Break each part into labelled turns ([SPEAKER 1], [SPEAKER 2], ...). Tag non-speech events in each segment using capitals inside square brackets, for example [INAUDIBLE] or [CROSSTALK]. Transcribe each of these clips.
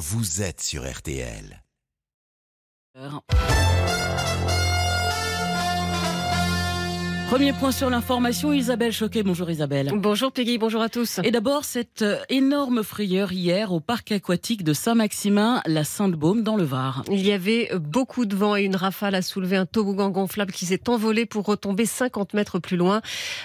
[SPEAKER 1] vous êtes sur RTL.
[SPEAKER 2] Premier point sur l'information, Isabelle Choquet. Bonjour Isabelle.
[SPEAKER 3] Bonjour Peggy, bonjour à tous.
[SPEAKER 2] Et d'abord, cette euh, énorme frayeur hier au parc aquatique de Saint-Maximin, la Sainte-Baume, dans le Var.
[SPEAKER 3] Il y avait beaucoup de vent et une rafale a soulevé un toboggan gonflable qui s'est envolé pour retomber 50 mètres plus loin.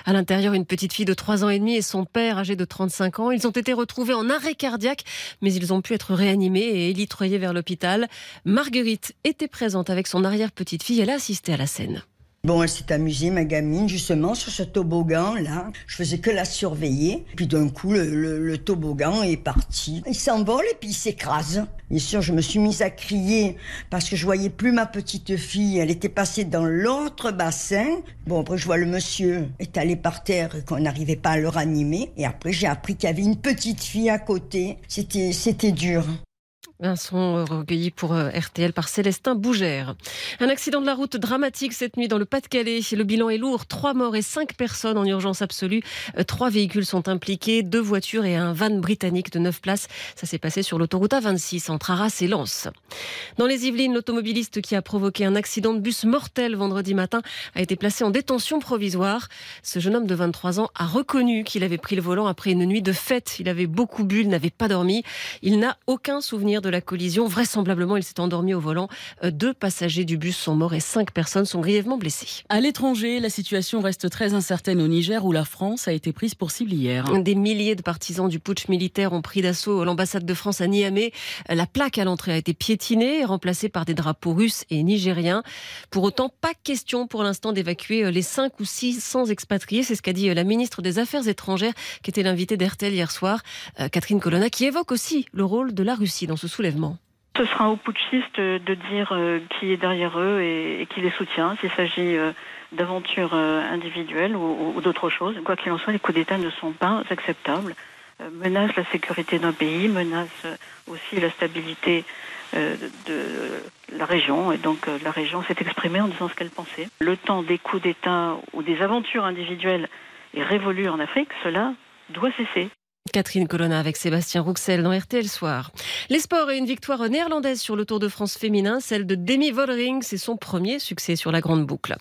[SPEAKER 3] À l'intérieur, une petite fille de 3 ans et demi et son père âgé de 35 ans. Ils ont été retrouvés en arrêt cardiaque, mais ils ont pu être réanimés et élitroyés vers l'hôpital. Marguerite était présente avec son arrière-petite fille. Elle a assisté à la scène.
[SPEAKER 4] Bon, elle s'est amusée, ma gamine, justement, sur ce toboggan-là. Je faisais que la surveiller. Puis d'un coup, le, toboggan est parti. Il s'envole et puis il s'écrase. Bien sûr, je me suis mise à crier parce que je voyais plus ma petite fille. Elle était passée dans l'autre bassin. Bon, après, je vois le monsieur étalé par terre et qu'on n'arrivait pas à le ranimer. Et après, j'ai appris qu'il y avait une petite fille à côté. C'était, c'était dur.
[SPEAKER 3] Un son recueilli pour euh, RTL par Célestin Bougère. Un accident de la route dramatique cette nuit dans le Pas-de-Calais. Le bilan est lourd. Trois morts et cinq personnes en urgence absolue. Euh, trois véhicules sont impliqués, deux voitures et un van britannique de 9 places. Ça s'est passé sur l'autoroute A26 entre Arras et Lens. Dans les Yvelines, l'automobiliste qui a provoqué un accident de bus mortel vendredi matin a été placé en détention provisoire. Ce jeune homme de 23 ans a reconnu qu'il avait pris le volant après une nuit de fête. Il avait beaucoup bu, il n'avait pas dormi. Il n'a aucun souvenir de la collision. Vraisemblablement, il s'est endormi au volant. Euh, deux passagers du bus sont morts et cinq personnes sont grièvement blessées.
[SPEAKER 2] À l'étranger, la situation reste très incertaine au Niger où la France a été prise pour cible hier.
[SPEAKER 3] Des milliers de partisans du putsch militaire ont pris d'assaut l'ambassade de France à Niamey. La plaque à l'entrée a été piétinée et remplacée par des drapeaux russes et nigériens. Pour autant, pas question pour l'instant d'évacuer euh, les 5 ou 600 expatriés. C'est ce qu'a dit euh, la ministre des Affaires étrangères qui était l'invitée d'RTL hier soir, Catherine Colonna, qui évoque aussi le rôle de la Russie dans ce
[SPEAKER 5] Ce sera aux putschistes de dire euh, qui est derrière eux et, qui les soutient, s'il s'agit euh, d'aventures euh, individuelles ou, d'autres choses. Quoi qu'il en soit, les coups d'État ne sont pas acceptables, menacent la sécurité d'un pays, menacent aussi la stabilité de la région. Et donc la région s'est exprimée en disant ce qu'elle pensait. Le temps des coups d'État ou des aventures individuelles est révolu en Afrique, cela doit cesser.
[SPEAKER 3] Catherine Colonna avec Sébastien Rouxel dans RTL Soir. Les sports et une victoire néerlandaise sur le Tour de France féminin, celle de Demi Vollering, c'est son premier succès sur la grande boucle.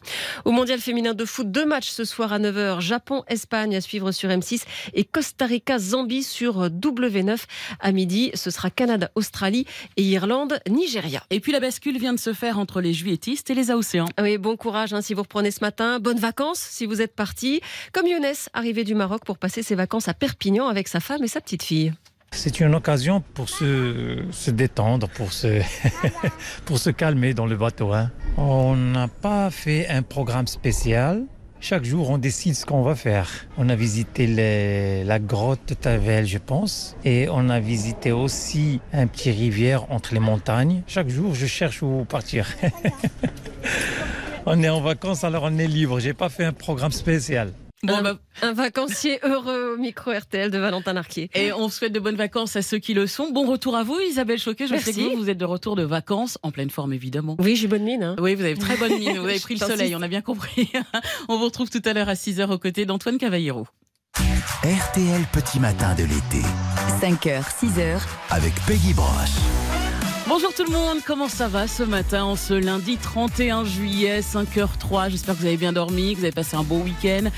[SPEAKER 3] Au mondial féminin de foot, deux matchs ce soir à 9h, Japon-Espagne à suivre sur M6 et Costa Rica-Zambie sur W9 à midi. Ce sera Canada-Australie et Irlande-Nigeria.
[SPEAKER 2] Et puis la bascule vient de se faire entre les juilletistes et les Aocéans.
[SPEAKER 3] Oui, bon courage hein, si vous reprenez ce matin. Bonnes vacances si vous êtes parti. Comme Younes, arrivé du Maroc pour passer ses vacances à Perpignan avec femme et sa petite fille.
[SPEAKER 6] C'est une occasion pour se, se détendre, pour se, [LAUGHS] pour se calmer dans le bateau. Hein. On n'a pas fait un programme spécial. Chaque jour, on décide ce qu'on va faire. On a visité la grotte Tavel, je pense, et on a visité aussi un petit rivière entre les montagnes. Chaque jour, je cherche où partir. [LAUGHS] on est en vacances, alors on est libre. J'ai pas fait un programme spécial.
[SPEAKER 3] Bon, un, bah... un, vacancier heureux au micro RTL de Valentin Arquier.
[SPEAKER 2] Et on souhaite de bonnes vacances à ceux qui le sont. Bon retour à vous, Isabelle Choquet. Je sais que vous, êtes de retour de vacances, en pleine forme évidemment.
[SPEAKER 3] Oui, j'ai bonne mine. Hein.
[SPEAKER 2] Oui, vous avez très bonne mine. Vous avez [LAUGHS] pris le soleil, on a bien compris. [LAUGHS] on vous retrouve tout à l'heure à 6h aux côtés d'Antoine Cavallero.
[SPEAKER 1] RTL Petit Matin de l'été.
[SPEAKER 7] 5h, 6h.
[SPEAKER 1] Avec Peggy Broche.
[SPEAKER 2] Bonjour tout le monde, comment ça va ce matin, en ce lundi 31 juillet, 5h03 J'espère que vous avez bien dormi, que vous avez passé un beau week-end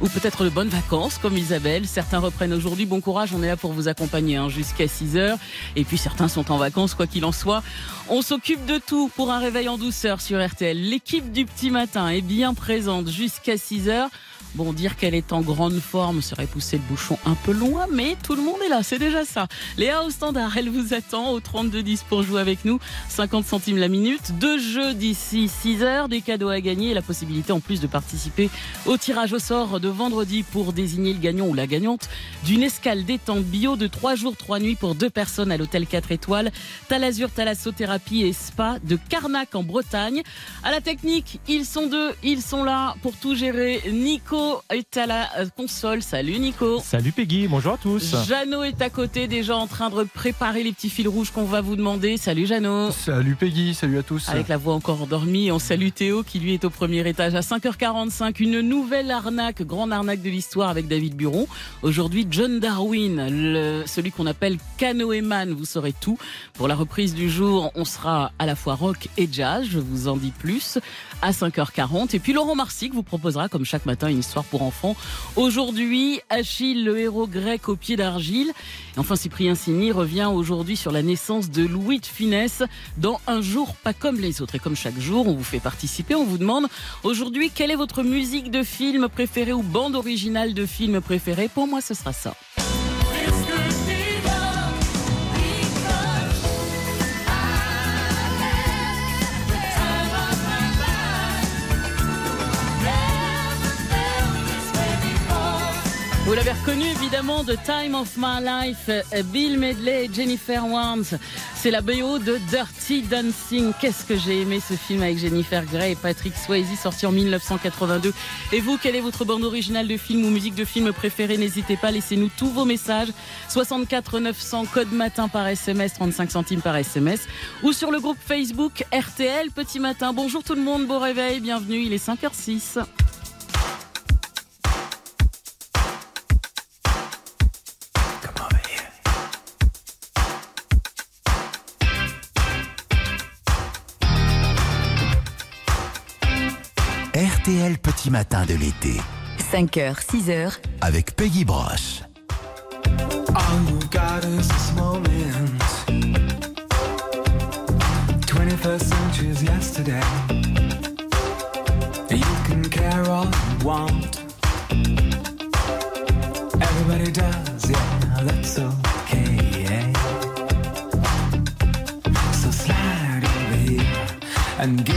[SPEAKER 2] ou peut-être de bonnes vacances comme Isabelle. Certains reprennent aujourd'hui, bon courage, on est là pour vous accompagner hein, jusqu'à 6h. Et puis certains sont en vacances, quoi qu'il en soit. On s'occupe de tout pour un réveil en douceur sur RTL. L'équipe du petit matin est bien présente jusqu'à 6h. Bon, dire qu'elle est en grande forme serait pousser le bouchon un peu loin, mais tout le monde est là, c'est déjà ça. Léa au standard, elle vous attend au 32-10 pour jouer avec nous. 50 centimes la minute, deux jeux d'ici 6 heures, des cadeaux à gagner et la possibilité en plus de participer au tirage au sort de vendredi pour désigner le gagnant ou la gagnante d'une escale détente bio de 3 jours, 3 nuits pour deux personnes à l'hôtel 4 étoiles, Talazur Thalassothérapie et Spa de Carnac en Bretagne. À la technique, ils sont deux, ils sont là pour tout gérer. Nick Nico est à la console. Salut Nico.
[SPEAKER 8] Salut Peggy, bonjour à tous.
[SPEAKER 2] Jeannot est à côté, déjà en train de préparer les petits fils rouges qu'on va vous demander. Salut Jeannot.
[SPEAKER 9] Salut Peggy, salut à tous.
[SPEAKER 2] Avec la voix encore endormie, on salue Théo qui lui est au premier étage à 5h45. Une nouvelle arnaque, grande arnaque de l'histoire avec David Buron. Aujourd'hui, John Darwin, le- celui qu'on appelle canoëman. Vous saurez tout. Pour la reprise du jour, on sera à la fois rock et jazz. Je vous en dis plus à 5h40. Et puis Laurent Marsic vous proposera, comme chaque matin, une histoire pour enfants. Aujourd'hui, Achille, le héros grec au pied d'argile. Enfin, Cyprien Signy revient aujourd'hui sur la naissance de Louis de Finesse dans Un jour pas comme les autres. Et comme chaque jour, on vous fait participer, on vous demande aujourd'hui quelle est votre musique de film préférée ou bande originale de film préférée? Pour moi, ce sera ça. Vous l'avez reconnu évidemment de Time of My Life, Bill Medley et Jennifer Warnes. C'est la BO de Dirty Dancing. Qu'est-ce que j'ai aimé ce film avec Jennifer Grey et Patrick Swayze sorti en 1982. Et vous, quelle est votre bande originale de film ou musique de film préférée? N'hésitez pas, laissez-nous tous vos messages. 64 900 code matin par SMS, 35 centimes par SMS ou sur le groupe Facebook RTL Petit Matin. Bonjour tout le monde, beau réveil, bienvenue, il est 5h06.
[SPEAKER 10] RTL Petit Matin de l'été
[SPEAKER 11] 5h, 6h,
[SPEAKER 10] avec Peggy Broche.
[SPEAKER 12] All you got is this moment. 21st century is yesterday. You can care all you want. Everybody does, yeah, that's okay. So slide over here and give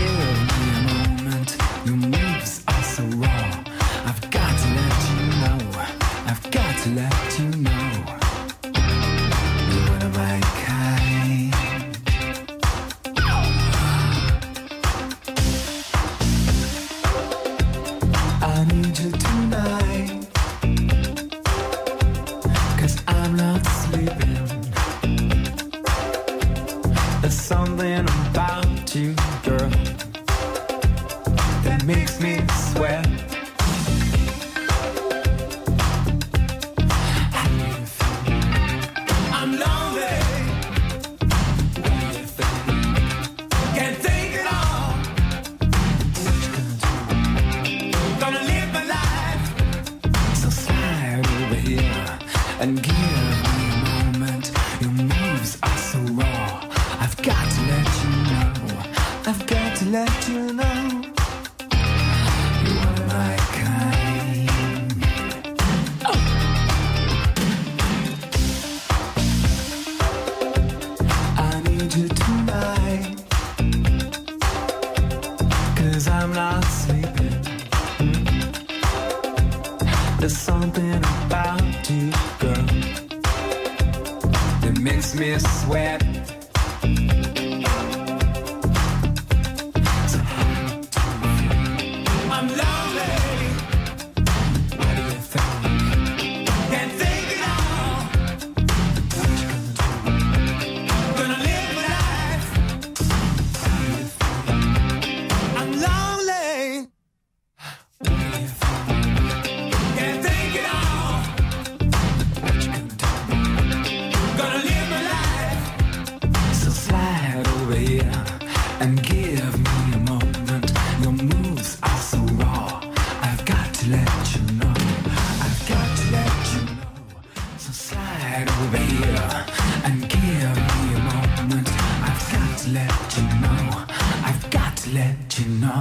[SPEAKER 12] I need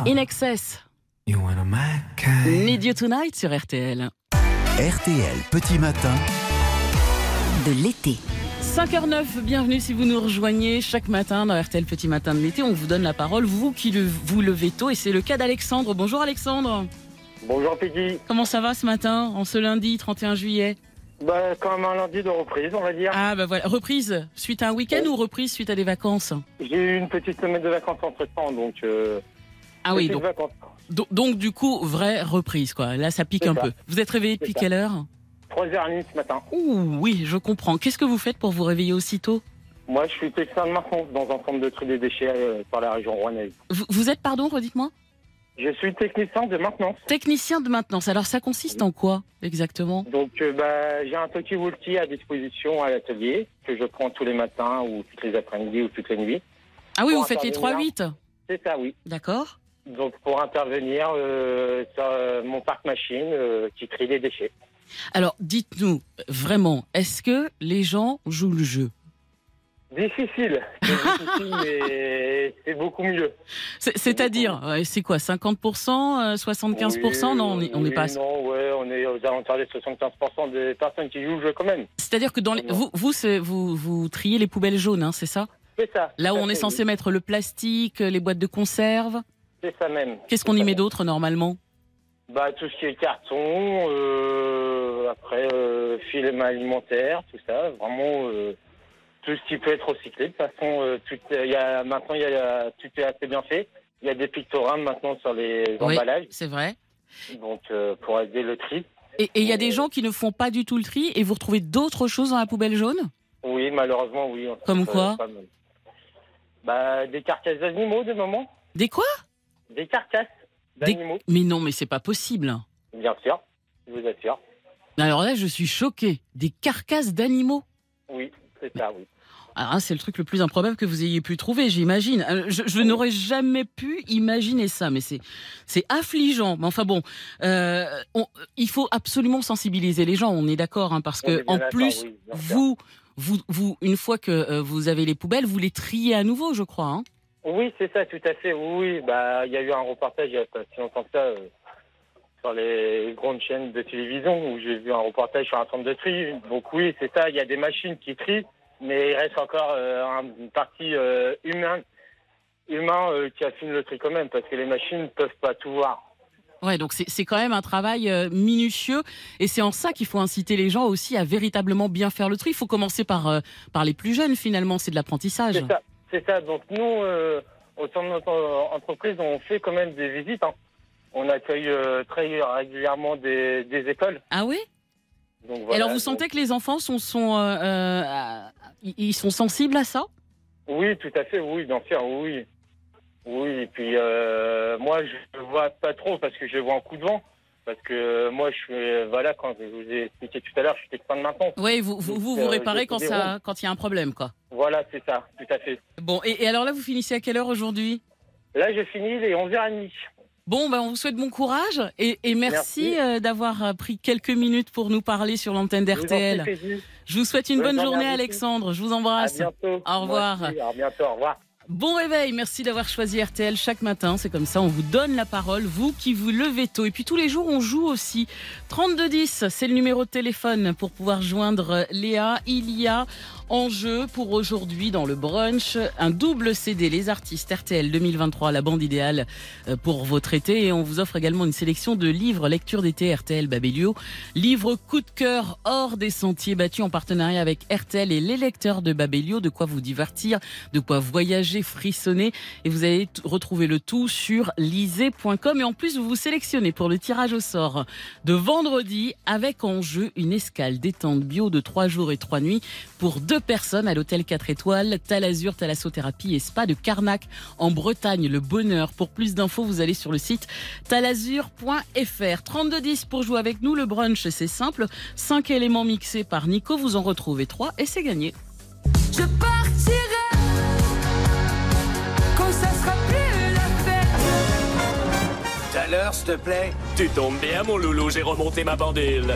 [SPEAKER 2] In Excess,
[SPEAKER 12] my kind.
[SPEAKER 2] Need You Tonight sur RTL.
[SPEAKER 10] RTL Petit Matin
[SPEAKER 11] de l'été.
[SPEAKER 2] 5h09, bienvenue si vous nous rejoignez chaque matin dans RTL Petit Matin de l'été. On vous donne la parole, vous qui le, vous levez tôt, et c'est le cas d'Alexandre. Bonjour Alexandre.
[SPEAKER 13] Bonjour Peggy.
[SPEAKER 2] Comment ça va ce matin, en ce lundi 31 juillet?
[SPEAKER 13] Bah, comme un lundi de reprise, on va dire.
[SPEAKER 2] Ah bah voilà, reprise suite à un week-end ou reprise suite à des vacances?
[SPEAKER 13] J'ai eu une petite semaine de vacances entre temps, donc euh,
[SPEAKER 2] Ah oui, donc, donc du coup, vraie reprise, quoi. Là, ça pique un
[SPEAKER 13] ça.
[SPEAKER 2] peu. Vous êtes réveillé depuis quelle heure?
[SPEAKER 13] 3h30 ce matin.
[SPEAKER 2] Ouh, oui, je comprends. Qu'est-ce que vous faites pour vous réveiller aussitôt?
[SPEAKER 13] Moi, je suis technicien de maintenance dans un centre de tri des déchets euh, par la région rouennaise.
[SPEAKER 2] vous, vous êtes, pardon, redites-moi?
[SPEAKER 13] Je suis technicien de maintenance.
[SPEAKER 2] Technicien de maintenance. Alors, ça consiste en quoi, exactement?
[SPEAKER 13] Donc, euh, bah, j'ai un petit Wulti à disposition à l'atelier que je prends tous les matins ou toutes les après-midi ou toutes les nuits.
[SPEAKER 2] Ah oui, vous faites les
[SPEAKER 13] intervenir.
[SPEAKER 2] 3-8
[SPEAKER 13] C'est ça, oui.
[SPEAKER 2] D'accord
[SPEAKER 13] Donc, pour intervenir euh, sur euh, mon parc machine euh, qui trie les déchets.
[SPEAKER 2] Alors, dites-nous, vraiment, est-ce que les gens jouent le jeu? [LAUGHS]
[SPEAKER 13] Difficile. Mais c'est beaucoup mieux.
[SPEAKER 2] C'est- C'est-à-dire, c'est quoi 50% euh, 75% Non, on n'est
[SPEAKER 13] Oui,
[SPEAKER 2] pas.
[SPEAKER 13] Non, ouais, on est aux alentours des 75% des personnes qui jouent le jeu quand même.
[SPEAKER 2] C'est-à-dire que dans les, vous, vous, vous, vous triez les poubelles jaunes, hein, c'est ça?
[SPEAKER 13] C'est ça.
[SPEAKER 2] Là où on est censé
[SPEAKER 13] oui.
[SPEAKER 2] mettre le plastique, les boîtes de conserve?
[SPEAKER 13] C'est ça même.
[SPEAKER 2] Qu'est-ce qu'on y met d'autre normalement?
[SPEAKER 13] Bah, tout ce qui est carton, euh, après euh, film alimentaire, tout ça, vraiment euh, tout ce qui peut être recyclé. De toute façon, euh, tout, y a, maintenant, y a, tout est assez bien fait. Il y a des pictogrammes maintenant sur les
[SPEAKER 2] Oui.
[SPEAKER 13] emballages,
[SPEAKER 2] C'est vrai.
[SPEAKER 13] donc pour aider le tri.
[SPEAKER 2] Et il y a des gens qui ne font pas du tout le tri et vous retrouvez d'autres choses dans la poubelle jaune?
[SPEAKER 13] Oui, malheureusement, oui.
[SPEAKER 2] Comme quoi?
[SPEAKER 13] Bah, des carcasses d'animaux, de moment.
[SPEAKER 2] Des quoi?
[SPEAKER 13] Des carcasses
[SPEAKER 2] Des-
[SPEAKER 13] d'animaux,
[SPEAKER 2] Mais non, mais c'est pas possible.
[SPEAKER 13] bien sûr, je vous assure.
[SPEAKER 2] Alors là, je suis choquée. Des carcasses d'animaux.
[SPEAKER 13] Oui, c'est ça, oui.
[SPEAKER 2] Alors là, c'est le truc le plus improbable que vous ayez pu trouver, j'imagine. Euh, Je, je n'aurais jamais pu imaginer ça, mais c'est c'est affligeant. Mais enfin bon, euh, on- il faut absolument sensibiliser les gens. On est d'accord, hein, parce que en plus,
[SPEAKER 13] oui,
[SPEAKER 2] vous, vous, vous, une fois que euh, vous avez les poubelles, vous les triez à nouveau, je crois. Hein.
[SPEAKER 13] Oui, c'est ça, tout à fait. Oui, bah, il y a eu un reportage il y a pas si longtemps que ça euh, sur les grandes chaînes de télévision où j'ai vu un reportage sur un centre de tri. Donc oui, c'est ça. Il y a des machines qui trient, mais il reste encore euh, un- une partie euh, humaine, humain qui affine le tri quand même, parce que les machines ne peuvent pas tout voir.
[SPEAKER 2] Ouais, donc c'est quand même un travail minutieux, et c'est en ça qu'il faut inciter les gens aussi à véritablement bien faire le tri. Il faut commencer par par les plus jeunes finalement, c'est de l'apprentissage.
[SPEAKER 13] C'est ça, c'est ça. Donc nous, euh, au sein de notre entreprise, on fait quand même des visites. hein. On accueille euh, très régulièrement des, des écoles.
[SPEAKER 2] Ah oui?
[SPEAKER 13] Donc,
[SPEAKER 2] Et
[SPEAKER 13] voilà,
[SPEAKER 2] alors vous sentez que les enfants sont sont euh, ils sont sensibles à ça?
[SPEAKER 13] Oui, tout à fait, oui, bien sûr, oui. Oui, et puis moi, je ne vois pas trop parce que je vois en coup de vent. Parce que moi, je suis, voilà, quand je vous ai expliqué tout à l'heure, je suis technicien de maintenance.
[SPEAKER 2] Oui, vous vous, vous, réparez quand il y a un problème quoi.
[SPEAKER 13] Voilà, c'est ça, tout à fait.
[SPEAKER 2] Bon, et, et alors là vous finissez à quelle heure aujourd'hui?
[SPEAKER 13] Là, je finis les 11h30.
[SPEAKER 2] Bon, ben on vous souhaite bon courage et, et merci,
[SPEAKER 13] Merci.
[SPEAKER 2] euh, d'avoir euh, pris quelques minutes pour nous parler sur l'antenne d'RTL. Je vous souhaite une
[SPEAKER 13] Bonne
[SPEAKER 2] bonne
[SPEAKER 13] journée à
[SPEAKER 2] Alexandre, je vous
[SPEAKER 13] À
[SPEAKER 2] embrasse.
[SPEAKER 13] bientôt.
[SPEAKER 2] Au revoir.
[SPEAKER 13] À bientôt, au revoir.
[SPEAKER 2] Bon réveil, merci d'avoir choisi RTL chaque matin. C'est comme ça, on vous donne la parole, vous qui vous levez tôt. Et puis tous les jours, on joue aussi. 3210, c'est le numéro de téléphone pour pouvoir joindre Léa. Il y a en jeu pour aujourd'hui dans le brunch un double CD, les artistes RTL 2023, la bande idéale euh, pour votre été. Et on vous offre également une sélection de livres lecture d'été RTL Babelio. Livre coup de cœur hors des sentiers battus en partenariat avec RTL et les lecteurs de Babelio. De quoi vous divertir, de quoi voyager, frissonner. Et vous allez retrouver le tout sur lisez.com. Et en plus, vous vous sélectionnez pour le tirage au sort de vendredi avec en jeu une escale détente bio de 3 jours et 3 nuits pour deux personnes à l'hôtel 4 étoiles, Talazur, Thalassothérapie et Spa de Carnac en Bretagne. Le bonheur. Pour plus d'infos, vous allez sur le site talazur.fr. 3210 pour jouer avec nous. Le brunch, c'est simple. 5 éléments mixés par Nico. Vous en retrouvez 3 et c'est gagné.
[SPEAKER 14] Je partirai quand ça sera plus la fête.
[SPEAKER 15] Tout à l'heure, s'il te plaît. Tu tombes bien, mon loulou, j'ai remonté ma pendule.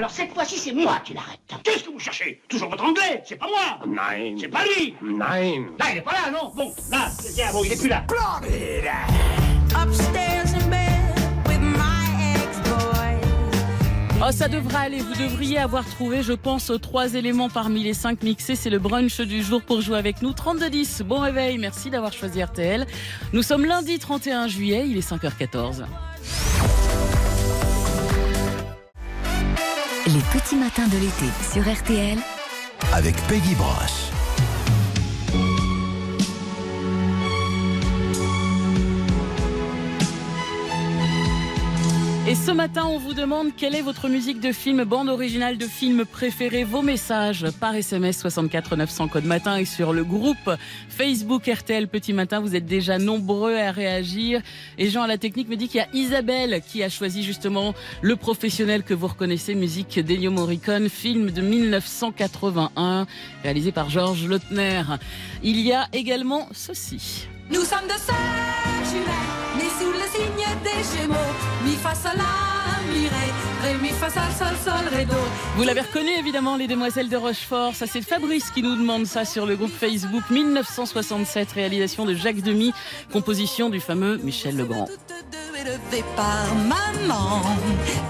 [SPEAKER 16] Alors cette fois-ci, c'est moi qui l'arrête. Qu'est-ce que vous cherchez Toujours votre anglais C'est pas moi
[SPEAKER 15] Nine.
[SPEAKER 16] C'est pas lui
[SPEAKER 15] Nine.
[SPEAKER 16] Là, il est pas là, non Bon, là, tiens, bon, il est plus là.
[SPEAKER 14] Upstairs in bed with my ex-boy.
[SPEAKER 2] Oh, ça devrait aller. Vous devriez avoir trouvé, je pense, trois éléments parmi les cinq mixés. C'est le brunch du jour pour jouer avec nous. 3210. Bon réveil. Merci d'avoir choisi RTL. Nous sommes lundi 31 juillet. Il est 5h14.
[SPEAKER 7] Les petits matins de l'été sur RTL.
[SPEAKER 1] Avec Peggy Broche.
[SPEAKER 2] Et ce matin, on vous demande quelle est votre musique de film, bande originale de film préférée, vos messages par SMS 64 900 code matin et sur le groupe Facebook RTL Petit Matin. Vous êtes déjà nombreux à réagir. Et Jean à la technique me dit qu'il y a Isabelle qui a choisi justement le professionnel que vous reconnaissez, musique d'Ennio Morricone, film de 1981, réalisé par Georges Lautner. Il y a également ceci.
[SPEAKER 17] Nous sommes de sœurs nées sous le signe des Gémeaux. Mi fa sol la mi ré mi fa sol sol sol ré do.
[SPEAKER 2] Vous l'avez reconnu évidemment, les demoiselles de Rochefort. Ça, c'est Fabrice qui nous demande ça sur le groupe Facebook 1967, réalisation de Jacques Demy, composition du fameux Michel Legrand.
[SPEAKER 17] Élevé par maman,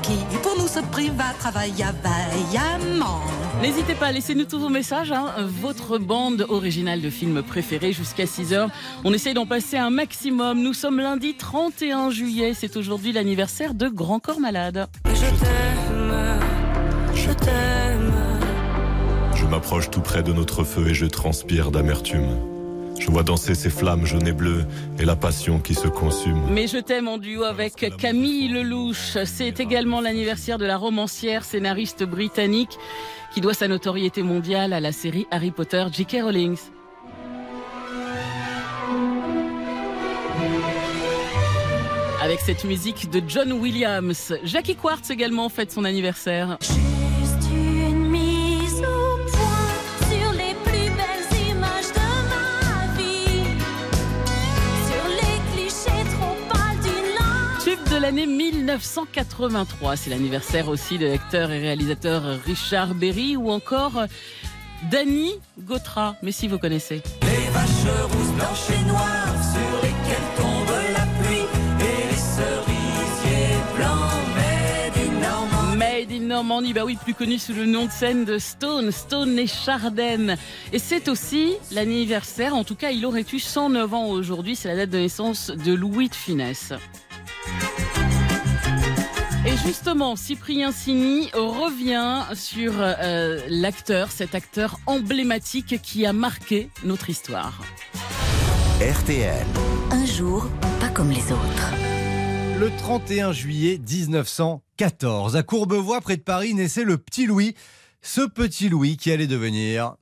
[SPEAKER 17] qui pour nous se priva travailla vaillamment.
[SPEAKER 2] N'hésitez pas, laissez-nous tous vos messages. hein. Votre bande originale de film préférée jusqu'à 6h. On essaye d'en passer un maximum. Nous sommes lundi 31 juillet. C'est aujourd'hui l'anniversaire de Grand Corps Malade.
[SPEAKER 17] Je je t'aime.
[SPEAKER 18] Je m'approche tout près de notre feu et je transpire d'amertume. Je vois danser ces flammes jaunes et bleues et la passion qui se consume.
[SPEAKER 2] Mais je t'aime en duo avec Camille Lelouch. C'est également l'anniversaire de la romancière scénariste britannique qui doit sa notoriété mondiale à la série Harry Potter J.K. Rowling. Avec cette musique de John Williams. Jackie Quartz également fête son anniversaire. L'année 1983. C'est l'anniversaire aussi de l'acteur et réalisateur Richard Berry ou encore Danny Gautra. Mais si vous connaissez.
[SPEAKER 14] Les vaches rousses, blanches et noires sur lesquelles tombe la pluie et les cerisiers blancs,
[SPEAKER 2] Normandie, bah oui, plus connu sous le nom de scène de Stone, Stone et Chardenne. Et c'est aussi l'anniversaire, en tout cas, il aurait eu 109 ans aujourd'hui, c'est la date de naissance de Louis de Funès. Et justement, Cyprien Sini revient sur euh, l'acteur, cet acteur emblématique qui a marqué notre histoire.
[SPEAKER 1] RTL.
[SPEAKER 7] Un jour, pas comme les autres.
[SPEAKER 19] Le 31 juillet 1914, à Courbevoie, près de Paris, naissait le petit Louis. Ce petit Louis qui allait devenir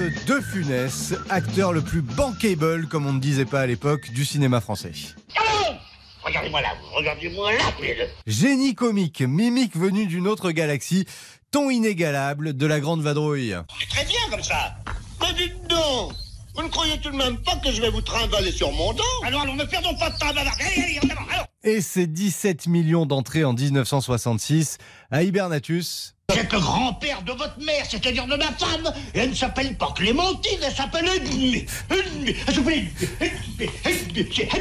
[SPEAKER 19] De Funès, acteur le plus bankable, comme on ne disait pas à l'époque, du cinéma français.
[SPEAKER 16] Regardez-moi là, regardez-moi là, tous les deux.
[SPEAKER 19] Génie comique, mimique venu d'une autre galaxie, ton inégalable de la grande vadrouille.
[SPEAKER 16] Très bien comme ça. Mais dites donc, vous ne croyez tout de même pas que je vais vous trimballer sur mon dos Alors, alors, ne perdons pas de temps, alors.
[SPEAKER 19] Et ses 17 millions d'entrées en 1966 à Hibernatus.
[SPEAKER 16] Êtes le grand-père de votre mère, c'est-à-dire de ma femme. Et elle ne s'appelle pas Clémentine, elle s'appelle.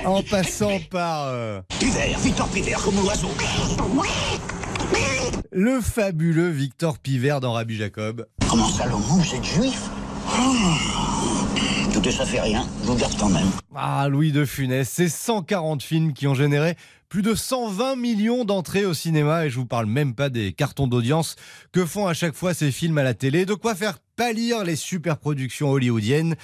[SPEAKER 19] En passant par euh,
[SPEAKER 16] Pivert, Victor Pivert, comme l'oiseau.
[SPEAKER 19] le fabuleux Victor Pivert dans Rabbi Jacob.
[SPEAKER 16] Comment ça, l'homme, vous êtes juif? Ça fait rien, vous garde quand même.
[SPEAKER 19] Ah, Louis de Funès, c'est 140 films qui ont généré plus de 120 millions d'entrées au cinéma et je vous parle même pas des cartons d'audience que font à chaque fois ces films à la télé, de quoi faire pâlir les superproductions hollywoodiennes.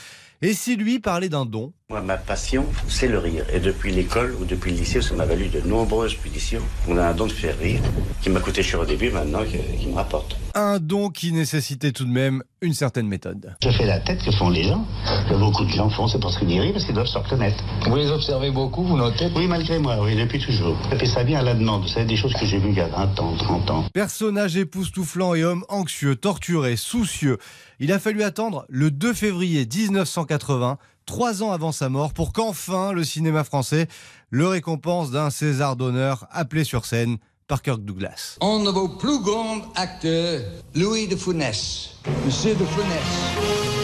[SPEAKER 19] Et si lui parlait d'un don,
[SPEAKER 20] Moi, ma passion, c'est le rire. Et depuis l'école ou depuis le lycée, ça m'a valu de nombreuses punitions. On a un don de faire rire, qui m'a coûté cher au début, maintenant, qui, qui me rapporte.
[SPEAKER 19] un don qui nécessitait tout de même une certaine méthode.
[SPEAKER 16] Je fais la tête que font les gens, que beaucoup de gens font, c'est parce qu'ils rient, parce qu'ils doivent se reconnaître. Vous les observez beaucoup, vous notez Oui, malgré moi, oui, depuis toujours. Je fais ça bien à la demande, vous savez, des choses que j'ai vues il y a 20 ans, 30 ans.
[SPEAKER 19] Personnage époustouflant et homme anxieux, torturé, soucieux. Il a fallu attendre le 2 février 1980, trois ans avant sa mort, pour qu'enfin le cinéma français le récompense d'un César d'honneur appelé sur scène par Kirk Douglas.
[SPEAKER 21] Un de vos plus grands acteurs, Louis de Funès. Monsieur de Funès.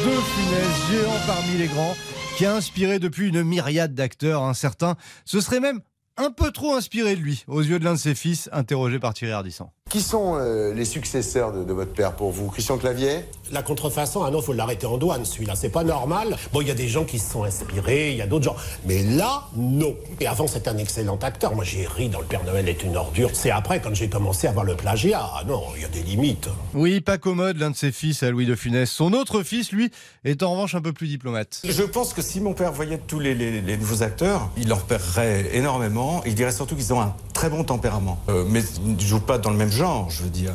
[SPEAKER 19] De Funès, géant parmi les grands, qui a inspiré depuis une myriade d'acteurs. Un certain, ce serait même un peu trop inspiré de lui, aux yeux de l'un de ses fils, interrogé par Thierry Ardisson.
[SPEAKER 22] Qui sont euh, les successeurs de, de votre père pour vous? Christian Clavier?
[SPEAKER 23] La contrefaçon, ah non, faut l'arrêter en douane, celui-là. C'est pas normal. Bon, il y a des gens qui se sont inspirés, il y a d'autres gens. Mais là, non. Et avant, c'était un excellent acteur. Moi, j'ai ri dans Le Père Noël est une ordure. C'est après, quand j'ai commencé à voir le plagiat. Ah non, il y a des limites.
[SPEAKER 19] Oui, pas commode, l'un de ses fils à Louis de Funès. Son autre fils, lui, est en revanche un peu plus diplomate.
[SPEAKER 24] Je pense que si mon père voyait tous les, les- les nouveaux acteurs, il leur repérerait énormément. Il dirait surtout qu'ils ont un très bon tempérament. Euh, mais ils ne jouent pas dans le même genre, je veux dire.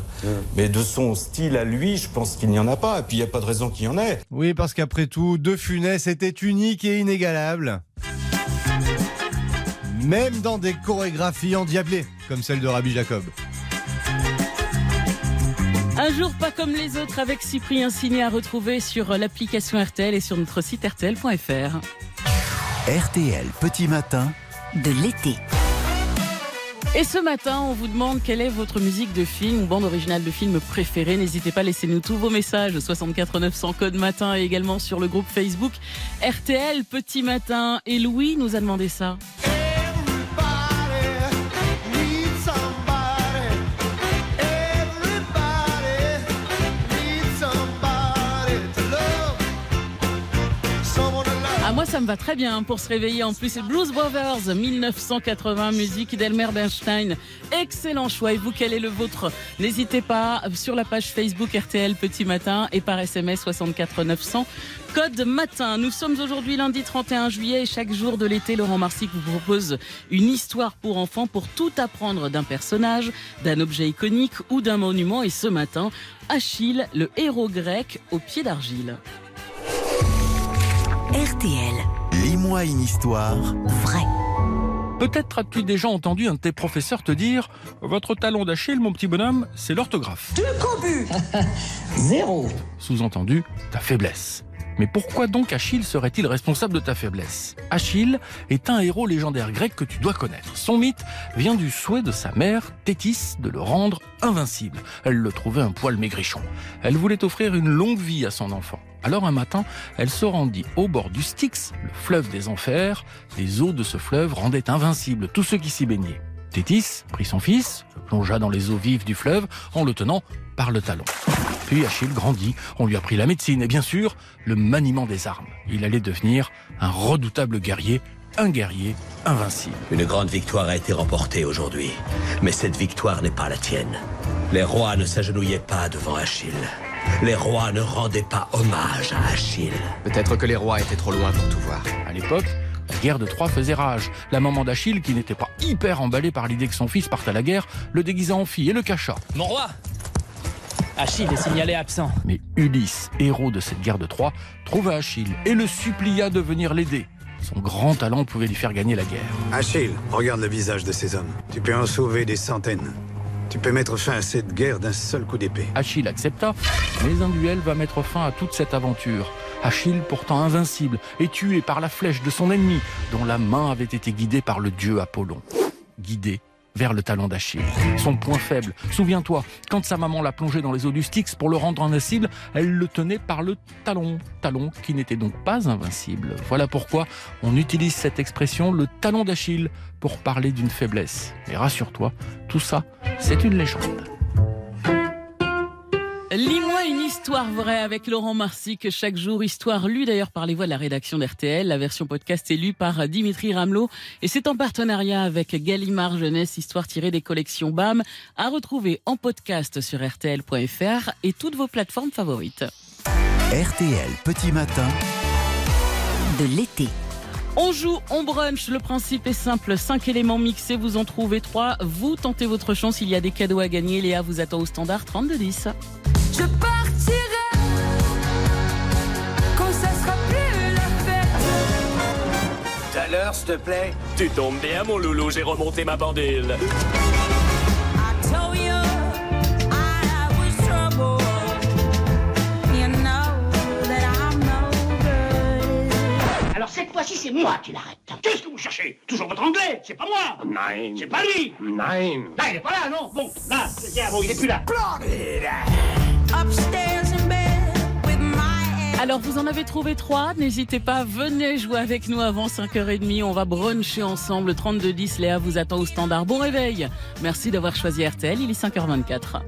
[SPEAKER 24] Mais de son style à lui, je pense qu'il n'y en a pas. Et puis il n'y a pas de raison qu'il y en ait.
[SPEAKER 19] Oui, parce qu'après tout, De Funès était unique et inégalable. Même dans des chorégraphies endiablées, comme celle de Rabbi Jacob.
[SPEAKER 2] Un jour pas comme les autres avec Cyprien Signé à retrouver sur l'application RTL et sur notre site rtl.fr.
[SPEAKER 1] RTL Petit Matin.
[SPEAKER 7] De l'été.
[SPEAKER 2] Et ce matin, on vous demande quelle est votre musique de film ou bande originale de film préférée. N'hésitez pas, laissez-nous tous vos messages 64 900 code matin et également sur le groupe Facebook RTL Petit Matin. Et Louis nous a demandé ça. Ça me va très bien pour se réveiller. En plus c'est Blues Brothers 1980 musique d'Elmer Bernstein. Excellent choix. Et vous quel est le vôtre? N'hésitez pas sur la page Facebook RTL Petit Matin et par SMS 64 900 code matin. Nous sommes aujourd'hui lundi 31 juillet et chaque jour de l'été Laurent Marsic vous propose une histoire pour enfants pour tout apprendre d'un personnage d'un objet iconique ou d'un monument. Et ce matin Achille le héros grec au pied d'argile
[SPEAKER 7] RTL.
[SPEAKER 1] Lis-moi une histoire.
[SPEAKER 7] Vrai.
[SPEAKER 25] Peut-être as-tu déjà entendu un de tes professeurs te dire Votre talon d'Achille, mon petit bonhomme, c'est l'orthographe.
[SPEAKER 14] Deux cobus [LAUGHS] Zéro
[SPEAKER 25] Sous-entendu, ta faiblesse. Mais pourquoi donc Achille serait-il responsable de ta faiblesse? Achille est un héros légendaire grec que tu dois connaître. Son mythe vient du souhait de sa mère, Thétis, de le rendre invincible. Elle le trouvait un poil maigrichon. Elle voulait offrir une longue vie à son enfant. Alors un matin, elle se rendit au bord du Styx, le fleuve des enfers. Les eaux de ce fleuve rendaient invincibles tous ceux qui s'y baignaient. Thétis prit son fils, le plongea dans les eaux vives du fleuve en le tenant par le talon. Puis Achille grandit, on lui apprit la médecine et bien sûr le maniement des armes. Il allait devenir un redoutable guerrier, un guerrier invincible.
[SPEAKER 26] Une grande victoire a été remportée aujourd'hui. Mais cette victoire n'est pas la tienne. Les rois ne s'agenouillaient pas devant Achille. Les rois ne rendaient pas hommage à Achille.
[SPEAKER 25] Peut-être que les rois étaient trop loin pour tout voir. À l'époque, la guerre de Troie faisait rage. La maman d'Achille, qui n'était pas hyper emballée par l'idée que son fils parte à la guerre, le déguisa en fille et le cacha.
[SPEAKER 27] Mon roi Achille est signalé absent.
[SPEAKER 25] Mais Ulysse, héros de cette guerre de Troie, trouva Achille et le supplia de venir l'aider. Son grand talent pouvait lui faire gagner la guerre.
[SPEAKER 28] Achille, regarde le visage de ces hommes. Tu peux en sauver des centaines. Tu peux mettre fin à cette guerre d'un seul coup d'épée.
[SPEAKER 25] Achille accepta, mais un duel va mettre fin à toute cette aventure. Achille, pourtant invincible, est tué par la flèche de son ennemi, dont la main avait été guidée par le dieu Apollon. Guidé vers le talon d'Achille. Son point faible. Souviens-toi, quand sa maman l'a plongé dans les eaux du Styx pour le rendre invincible, elle le tenait par le talon. Talon qui n'était donc pas invincible. Voilà pourquoi on utilise cette expression, le talon d'Achille, pour parler d'une faiblesse. Et rassure-toi, tout ça, c'est une légende.
[SPEAKER 2] Histoire vraie avec Laurent Marsic chaque jour. Histoire lue d'ailleurs par les voix de la rédaction d'RTL. La version podcast est lue par Dimitri Ramelot. Et c'est en partenariat avec Gallimard Jeunesse, histoire tirée des collections BAM, à retrouver en podcast sur RTL.fr et toutes vos plateformes favorites.
[SPEAKER 1] RTL Petit Matin.
[SPEAKER 7] De l'été.
[SPEAKER 2] On joue, on brunch. Le principe est simple. Cinq éléments mixés, vous en trouvez trois. Vous tentez votre chance. Il y a des cadeaux à gagner. Léa vous attend au standard 3210.
[SPEAKER 17] Je
[SPEAKER 15] à l'heure, s'il te plaît? Tu tombes bien, mon loulou, j'ai remonté ma pendule.
[SPEAKER 17] I told you I was trouble. You know that I'm no good.
[SPEAKER 29] Alors cette fois-ci, c'est moi qui l'arrête. Qu'est-ce que vous cherchez? Toujours votre anglais? C'est pas moi
[SPEAKER 23] Nine.
[SPEAKER 29] C'est pas lui
[SPEAKER 23] Nine.
[SPEAKER 29] Là, il est pas là, non? Bon, là, c'est bon, il est plus là.
[SPEAKER 17] Upstairs
[SPEAKER 2] Alors, vous en avez trouvé trois. N'hésitez pas, venez jouer avec nous avant 5h30. On va bruncher ensemble. 3210, Léa vous attend au standard. Bon réveil. Merci d'avoir choisi RTL. Il est 5h24.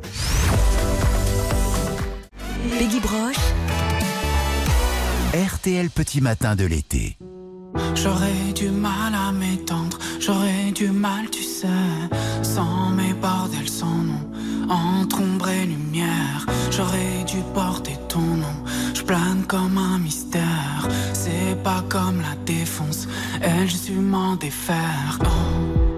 [SPEAKER 7] Peggy Broche,
[SPEAKER 1] RTL Petit Matin de l'été.
[SPEAKER 14] J'aurais du mal à m'étendre, j'aurais du mal, tu sais, sans mes bordels, sans nom, entre ombre et lumière. J'aurais dû porter ton plane comme un mystère. C'est pas comme la défonce, elle, je suis m'en défaire. Oh.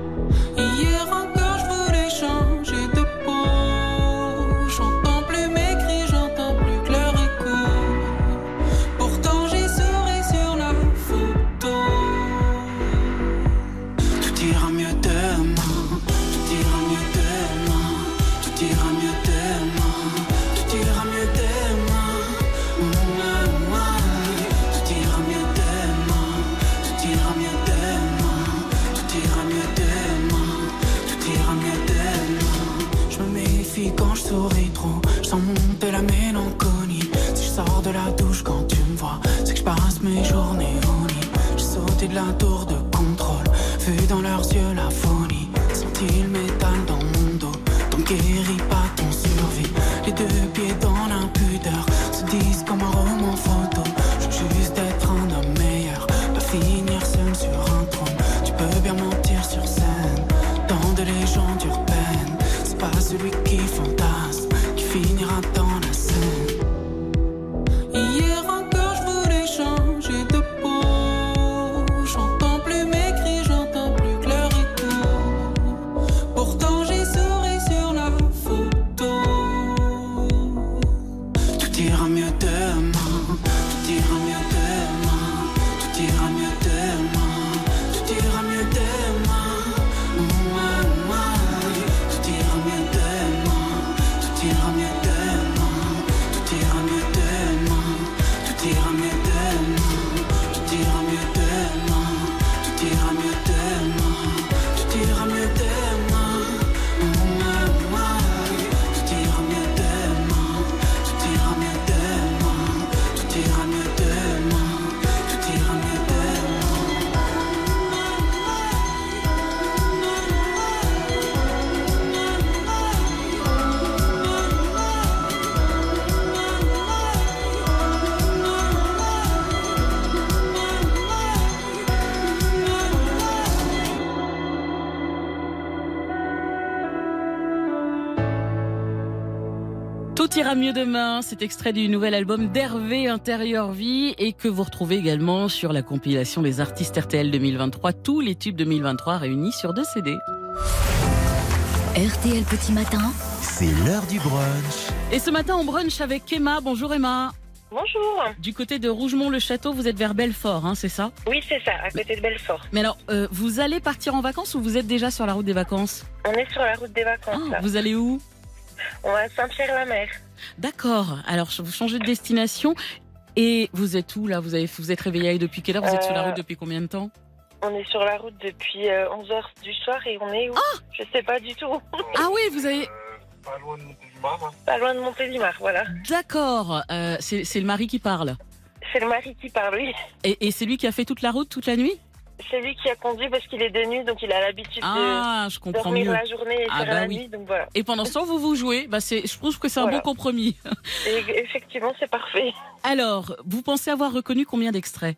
[SPEAKER 14] Ira mieux demain. C'est
[SPEAKER 2] extrait du nouvel album d'Hervé Intérieur Vie et que vous retrouvez également sur la compilation Les artistes RTL 2023. Tous les tubes 2023 réunis sur deux CD.
[SPEAKER 7] RTL Petit Matin,
[SPEAKER 1] C'est l'heure du brunch.
[SPEAKER 2] Et ce matin, on brunch avec Emma. Bonjour Emma.
[SPEAKER 30] Bonjour.
[SPEAKER 2] Du côté de Rougemont-le-Château, vous êtes vers Belfort, hein, c'est ça?
[SPEAKER 30] Oui, c'est ça, à côté de Belfort.
[SPEAKER 2] Mais alors, euh, vous allez partir en vacances ou vous êtes déjà sur la route des vacances?
[SPEAKER 30] On est sur la route des vacances.
[SPEAKER 2] Ah, Vous allez où?
[SPEAKER 30] On va à Saint-Pierre-la-Mer.
[SPEAKER 2] D'accord. Alors, vous changez de destination. Et vous êtes où là? Vous, avez, vous êtes réveillé depuis quelle heure? Vous êtes sur la
[SPEAKER 30] Euh,
[SPEAKER 2] route depuis combien de temps?
[SPEAKER 30] On est sur la route depuis 11h du soir et on est où? Je sais pas du tout. [LAUGHS]
[SPEAKER 2] Ah oui, vous avez.
[SPEAKER 30] Pas loin de Montélimar. Pas loin de Montélimar, voilà.
[SPEAKER 2] D'accord. Euh, c'est c'est le mari qui parle.
[SPEAKER 30] C'est le mari qui parle, oui.
[SPEAKER 2] Et, et c'est lui qui a fait toute la route toute la nuit?
[SPEAKER 30] C'est lui qui a conduit parce qu'il est de nuit, donc il a l'habitude
[SPEAKER 2] Ah,
[SPEAKER 30] de
[SPEAKER 2] je comprends
[SPEAKER 30] dormir
[SPEAKER 2] mieux.
[SPEAKER 30] la journée et
[SPEAKER 2] Ah,
[SPEAKER 30] faire
[SPEAKER 2] bah
[SPEAKER 30] la
[SPEAKER 2] oui.
[SPEAKER 30] nuit, donc voilà.
[SPEAKER 2] Et pendant ce temps, vous vous jouez. Bah, c'est, je trouve que c'est un
[SPEAKER 30] Voilà.
[SPEAKER 2] bon compromis. [LAUGHS]
[SPEAKER 30] Et effectivement, c'est parfait.
[SPEAKER 2] Alors, vous pensez avoir reconnu combien d'extraits?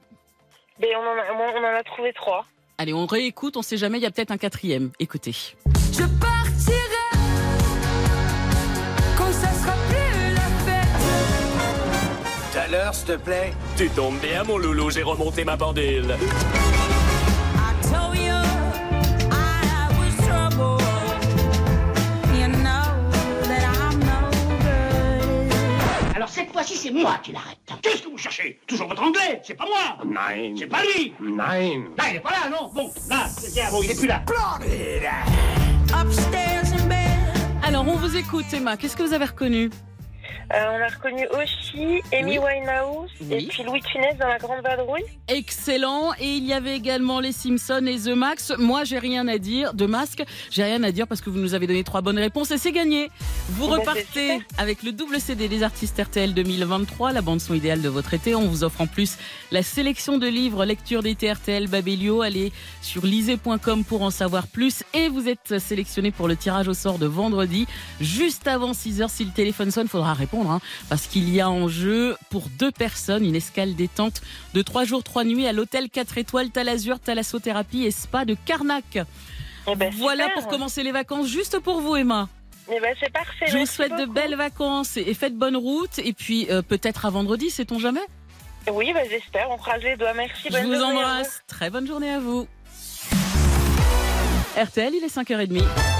[SPEAKER 30] Mais on en, a, on en a trouvé trois.
[SPEAKER 2] Allez, on réécoute, on sait jamais, il y a peut-être un quatrième. Écoutez.
[SPEAKER 14] Je partirai quand ça sera plus la fête.
[SPEAKER 15] Tout à l'heure, s'il te plaît. Tu tombes bien, mon loulou, j'ai remonté ma pendule.
[SPEAKER 29] Fois-ci, c'est moi qui l'arrête. Qu'est-ce que vous cherchez? Toujours votre anglais? C'est pas moi
[SPEAKER 15] Nein.
[SPEAKER 29] C'est pas lui
[SPEAKER 15] Nein.
[SPEAKER 29] Là, il est pas là, non? Bon, là, tiens, bon, il est plus là.
[SPEAKER 14] Upstairs in bed.
[SPEAKER 2] Alors, on vous écoute, Emma. Qu'est-ce que vous avez reconnu?
[SPEAKER 30] On a reconnu aussi Amy Winehouse et puis Louis Funès dans La Grande Vadrouille.
[SPEAKER 2] Excellent. Et il y avait également les Simpsons et The Max. Moi, j'ai rien à dire. De masque, j'ai rien à dire parce que vous nous avez donné trois bonnes réponses et c'est gagné. Vous
[SPEAKER 30] Eh ben,
[SPEAKER 2] repartez avec le double CD des artistes RTL 2023, la bande son idéale de votre été. On vous offre en plus la sélection de livres lecture d'été RTL Babelio. Allez sur lisez.com pour en savoir plus. Et vous êtes sélectionné pour le tirage au sort de vendredi, juste avant 6h. Si le téléphone sonne, faudra répondre hein, parce qu'il y a en jeu pour deux personnes une escale détente de 3 jours, 3 nuits à l'hôtel 4 étoiles Talazur, Thalassothérapie et Spa de Carnac. voilà
[SPEAKER 30] super.
[SPEAKER 2] pour commencer les vacances, juste pour vous, Emma.
[SPEAKER 30] Eh ben, c'est parfait.
[SPEAKER 2] Je vous souhaite de belles vacances et faites bonne route. Et puis euh, peut-être à vendredi, sait-on jamais?
[SPEAKER 30] Oui, bah, j'espère. On croise les doigts. Merci.
[SPEAKER 2] Je
[SPEAKER 30] bonne
[SPEAKER 2] vous
[SPEAKER 30] journée à
[SPEAKER 2] embrasse. Très bonne journée à vous. RTL, il est 5h30.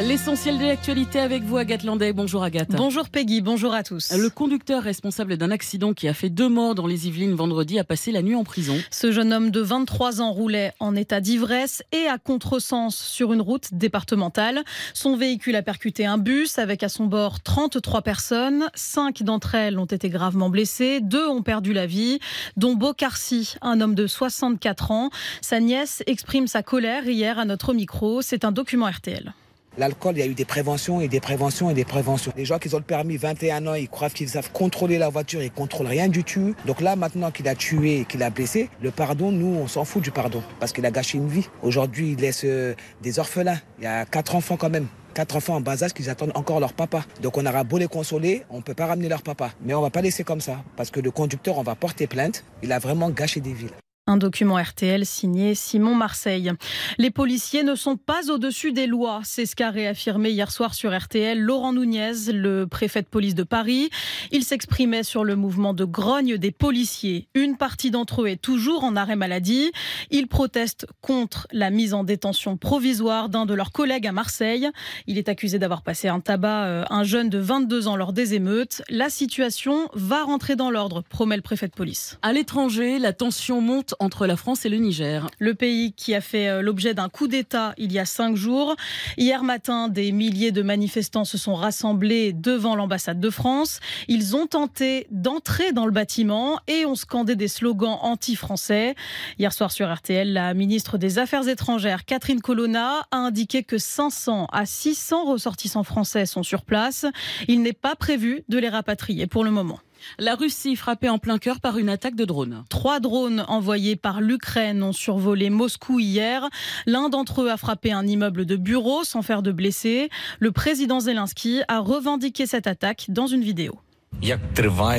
[SPEAKER 2] L'essentiel de l'actualité avec vous, Agathe Landais. Bonjour Agathe.
[SPEAKER 31] Bonjour Peggy, bonjour à tous.
[SPEAKER 2] Le conducteur responsable d'un accident qui a fait deux morts dans les Yvelines vendredi a passé la nuit en prison.
[SPEAKER 31] Ce jeune homme de 23 ans roulait en état d'ivresse et à contresens sur une route départementale. Son véhicule a percuté un bus avec à son bord 33 personnes. Cinq d'entre elles ont été gravement blessées. Deux ont perdu la vie, dont Bocarcy, un homme de 64 ans. Sa nièce exprime sa colère hier à notre micro. C'est un document RTL.
[SPEAKER 32] L'alcool, il y a eu des préventions et des préventions et des préventions. Les gens qui ont le permis 21 ans, ils croient qu'ils savent contrôler la voiture, ils contrôlent rien du tout. Donc là, maintenant qu'il a tué et qu'il a blessé, le pardon, nous, on s'en fout du pardon parce qu'il a gâché une vie. Aujourd'hui, il laisse euh, des orphelins. Il y a quatre enfants quand même. Quatre enfants en bas âge qui attendent encore leur papa. Donc on aura beau les consoler, on ne peut pas ramener leur papa. Mais on va pas laisser comme ça. Parce que le conducteur, on va porter plainte. Il a vraiment gâché des vies.
[SPEAKER 31] Un document RTL signé Simon Marseille. Les policiers ne sont pas au-dessus des lois. C'est ce qu'a réaffirmé hier soir sur RTL Laurent Nunez, le préfet de police de Paris. Il s'exprimait sur le mouvement de grogne des policiers. Une partie d'entre eux est toujours en arrêt maladie. Ils protestent contre la mise en détention provisoire d'un de leurs collègues à Marseille. Il est accusé d'avoir passé un tabac à un jeune de 22 ans lors des émeutes. La situation va rentrer dans l'ordre, promet le préfet de police.
[SPEAKER 2] À l'étranger, la tension monte entre la France et le Niger.
[SPEAKER 31] Le pays qui a fait euh, l'objet d'un coup d'État il y a cinq jours. Hier matin, des milliers de manifestants se sont rassemblés devant l'ambassade de France. Ils ont tenté d'entrer dans le bâtiment et ont scandé des slogans anti-français. Hier soir sur RTL, la ministre des Affaires étrangères, Catherine Colonna, a indiqué que 500 à 600 ressortissants français sont sur place. Il n'est pas prévu de les rapatrier pour le moment.
[SPEAKER 2] La Russie frappée en plein cœur par une attaque de drones.
[SPEAKER 31] Trois drones envoyés par l'Ukraine ont survolé Moscou hier. L'un d'entre eux a frappé un immeuble de bureau sans faire de blessés. Le président Zelensky a revendiqué cette attaque dans une vidéo.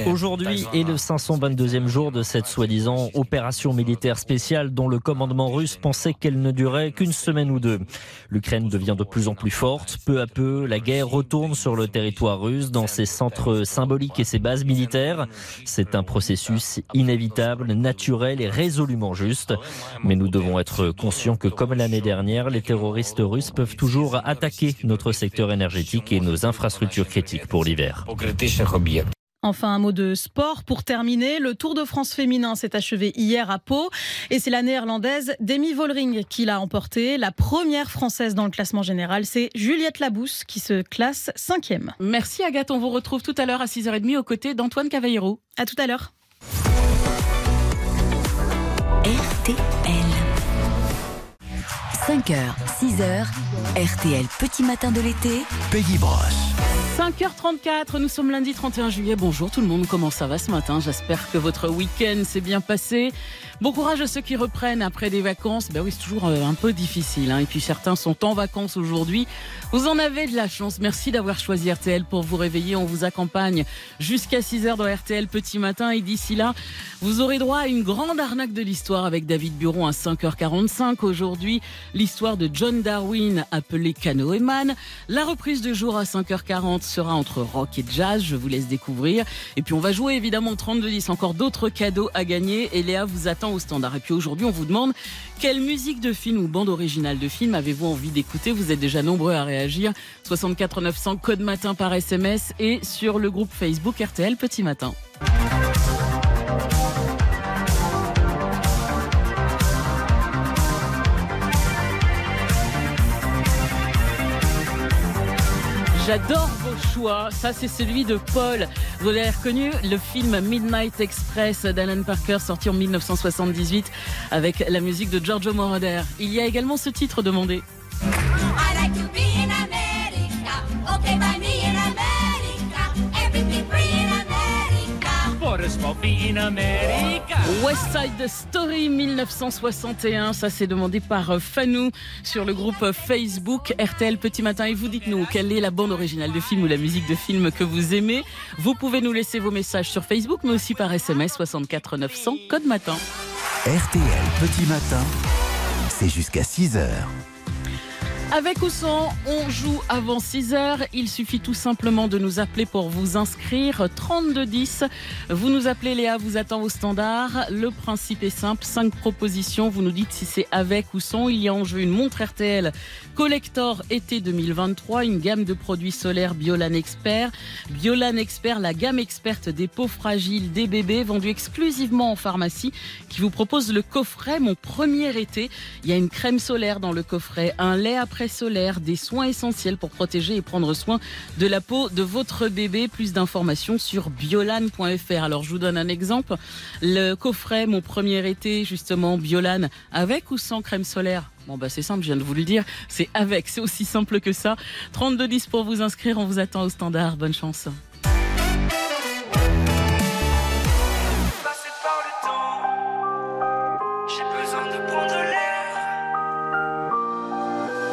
[SPEAKER 33] Aujourd'hui est le 522e jour de cette soi-disant opération militaire spéciale dont le commandement russe pensait qu'elle ne durait qu'une semaine ou deux. L'Ukraine devient de plus en plus forte. Peu à peu, la guerre retourne sur le territoire russe dans ses centres symboliques et ses bases militaires. C'est un processus inévitable, naturel et résolument juste. Mais nous devons être conscients que comme l'année dernière, les terroristes russes peuvent toujours attaquer notre secteur énergétique et nos infrastructures critiques pour l'hiver.
[SPEAKER 31] Enfin, un mot de sport pour terminer. Le Tour de France féminin s'est achevé hier à Pau et c'est la néerlandaise Demi Vollering qui l'a emporté. La première française dans le classement général, c'est Juliette Labousse qui se classe cinquième.
[SPEAKER 2] Merci Agathe, on vous retrouve tout à l'heure à 6h30 aux côtés d'Antoine Cavallero.
[SPEAKER 31] À tout à l'heure.
[SPEAKER 7] RTL. 5h, 6h, RTL Petit Matin de l'été.
[SPEAKER 1] Peggy Broche.
[SPEAKER 2] 5h34, nous sommes lundi 31 juillet. Bonjour tout le monde, comment ça va ce matin? J'espère que votre week-end s'est bien passé. Bon courage à ceux qui reprennent après des vacances. Ben oui, c'est toujours euh, un peu difficile. hein. Et puis certains sont en vacances aujourd'hui. Vous en avez de la chance. Merci d'avoir choisi RTL pour vous réveiller. On vous accompagne jusqu'à 6h dans RTL Petit Matin. Et d'ici là, vous aurez droit à une grande arnaque de l'histoire avec David Buron à 5h45. Aujourd'hui, l'histoire de John Darwin appelé Canoeman. La reprise de jour à 5h40 sera entre rock et jazz. Je vous laisse découvrir. Et puis on va jouer évidemment au 32-10. Encore d'autres cadeaux à gagner. Et Léa vous attend au standard. Et puis aujourd'hui, on vous demande quelle musique de film ou bande originale de film avez-vous envie d'écouter? Vous êtes déjà nombreux à réagir. 64 900 code matin par SMS et sur le groupe Facebook RTL Petit Matin. J'adore Ça, c'est celui de Paul. Vous l'avez reconnu, le film Midnight Express d'Alan Parker, sorti en 1978, avec la musique de Giorgio Moroder. Il y a également ce titre demandé. West Side Story 1961, ça c'est demandé par euh, Fanou sur le groupe Facebook RTL Petit Matin. Et vous dites-nous quelle est la bande originale de film ou la musique de film que vous aimez? Vous pouvez nous laisser vos messages sur Facebook, mais aussi par SMS 64 900 code matin.
[SPEAKER 1] RTL Petit Matin, c'est jusqu'à 6 heures.
[SPEAKER 2] Avec ou sans, on joue avant 6 heures. Il suffit tout simplement de nous appeler pour vous inscrire. 3210. Vous nous appelez Léa, vous attend au standard. Le principe est simple. 5 propositions. Vous nous dites si c'est avec ou sans. Il y a en jeu une montre RTL Collector été 2023. Une gamme de produits solaires Biolan Expert. Biolan Expert, la gamme experte des peaux fragiles des bébés vendue exclusivement en pharmacie qui vous propose le coffret Mon premier été. Il y a une crème solaire dans le coffret, un lait après solaire, des soins essentiels pour protéger et prendre soin de la peau de votre bébé. Plus d'informations sur biolan.fr. Alors je vous donne un exemple. Le coffret Mon premier été, justement, Biolan, avec ou sans crème solaire? Bon bah c'est simple, je viens de vous le dire, c'est avec, c'est aussi simple que ça. 3210 pour vous inscrire, on vous attend au standard, bonne chance.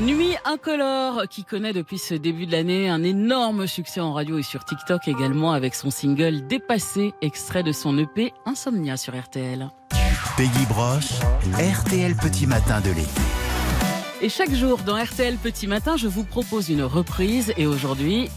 [SPEAKER 2] Nuit incolore qui connaît depuis ce début de l'année un énorme succès en radio et sur TikTok également avec son single Dépassé, extrait de son EP Insomnia sur RTL.
[SPEAKER 1] Peggy Broche, RTL Petit Matin de l'été.
[SPEAKER 2] Et chaque jour dans RTL Petit Matin, je vous propose une reprise et aujourd'hui,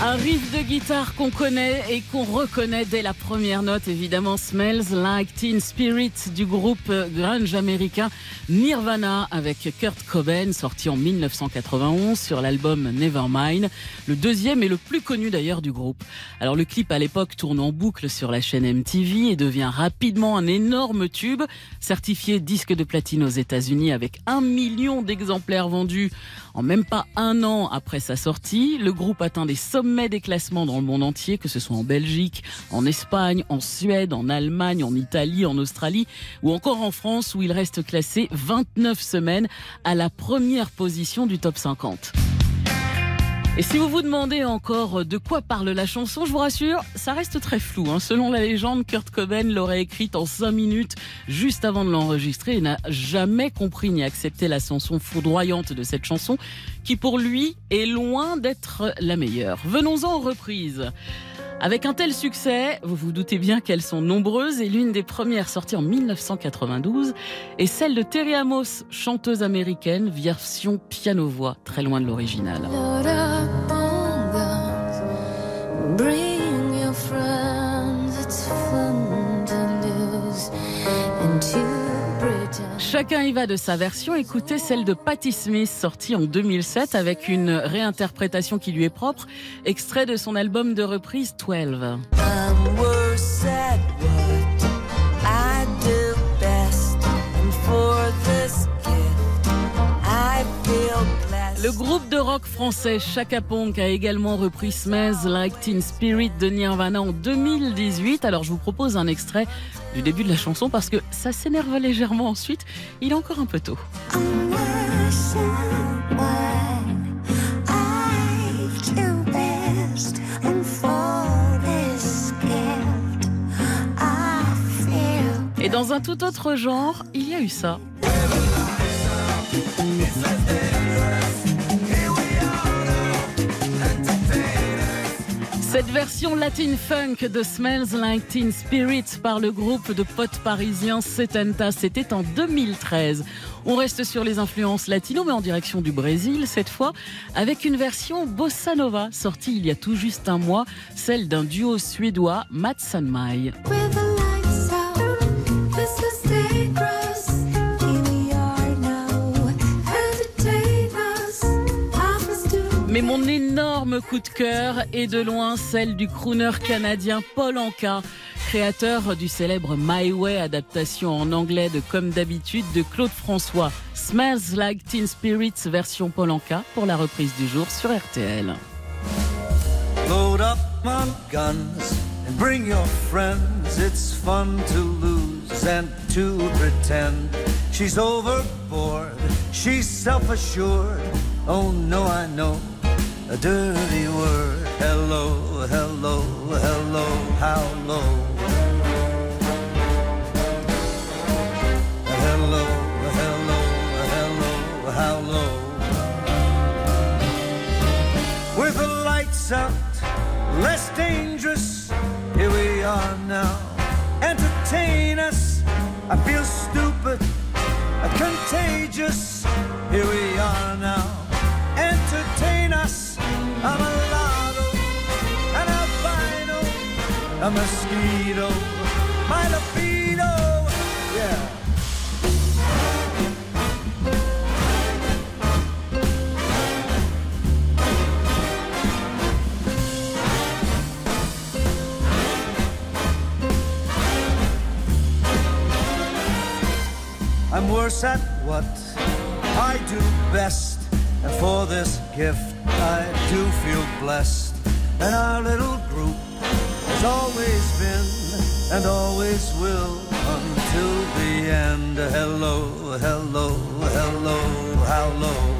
[SPEAKER 2] un riff guitare qu'on connaît et qu'on reconnaît dès la première note, évidemment, Smells Like Teen Spirit du groupe grunge américain Nirvana avec Kurt Cobain, sorti en 1991 sur l'album Nevermind, le deuxième et le plus connu d'ailleurs du groupe. Alors le clip à l'époque tourne en boucle sur la chaîne MTV et devient rapidement un énorme tube, certifié disque de platine aux États-Unis avec un million d'exemplaires vendus en même pas un an après sa sortie. Le groupe atteint des sommets des classements dans le monde entier, que ce soit en Belgique, en Espagne, en Suède, en Allemagne, en Italie, en Australie ou encore en France où il reste classé 29 semaines à la première position du top 50. Et si vous vous demandez encore de quoi parle la chanson, je vous rassure, ça reste très flou. hein. Selon la légende, Kurt Cobain l'aurait écrite en 5 minutes juste avant de l'enregistrer et n'a jamais compris ni accepté la chanson foudroyante de cette chanson qui pour lui est loin d'être la meilleure. Venons-en aux reprises. Avec un tel succès, vous vous doutez bien qu'elles sont nombreuses et l'une des premières sorties en 1992 est celle de Terry Amos, chanteuse américaine, version piano-voix, très loin de l'original.
[SPEAKER 1] Bring your friends. It's fun to lose and to pretend.
[SPEAKER 2] Chacun y va de sa version. Écoutez celle de Patti Smith, sortie en 2007 avec une réinterprétation qui lui est propre, extrait de son album de reprise 12.
[SPEAKER 1] I'm worse at
[SPEAKER 2] Le groupe de rock français Chaka Ponk a également repris Smells Like Teen Spirit de Nirvana en 2018. Alors je vous propose un extrait du début de la chanson parce que ça s'énerve légèrement ensuite. Il est encore un peu tôt. Et dans un tout autre genre, il y a eu ça. Cette version latin funk de Smells Like Teen Spirit par le groupe de potes parisiens Setenta, c'était en 2013. On reste sur les influences latino, mais en direction du Brésil cette fois, avec une version bossa nova sortie il y a tout juste un mois, celle d'un duo suédois, Mats Sanmai. Mais mon énorme coup de cœur est de loin celle du crooner canadien Paul Anka, créateur du célèbre My Way, adaptation en anglais de Comme d'habitude de Claude François. Smells Like Teen Spirits version Paul Anka pour la reprise du jour sur RTL.
[SPEAKER 34] Load up on guns and bring your friends. It's fun to lose and to pretend. She's overboard, she's self assured. Oh no, I know a dirty word. Hello, hello, hello, how low? Hello, hello, hello, how low? With the lights out, less dangerous. Here we are now. Entertain us. I feel stupid, contagious. Here we are now. Entertain us. I'm a lotto, an albino, a mosquito, my libido. Yeah. I'm worse at what I do best. And for this gift, I do feel blessed. And our little group has always been and always will until the end. Hello, hello, hello, how low?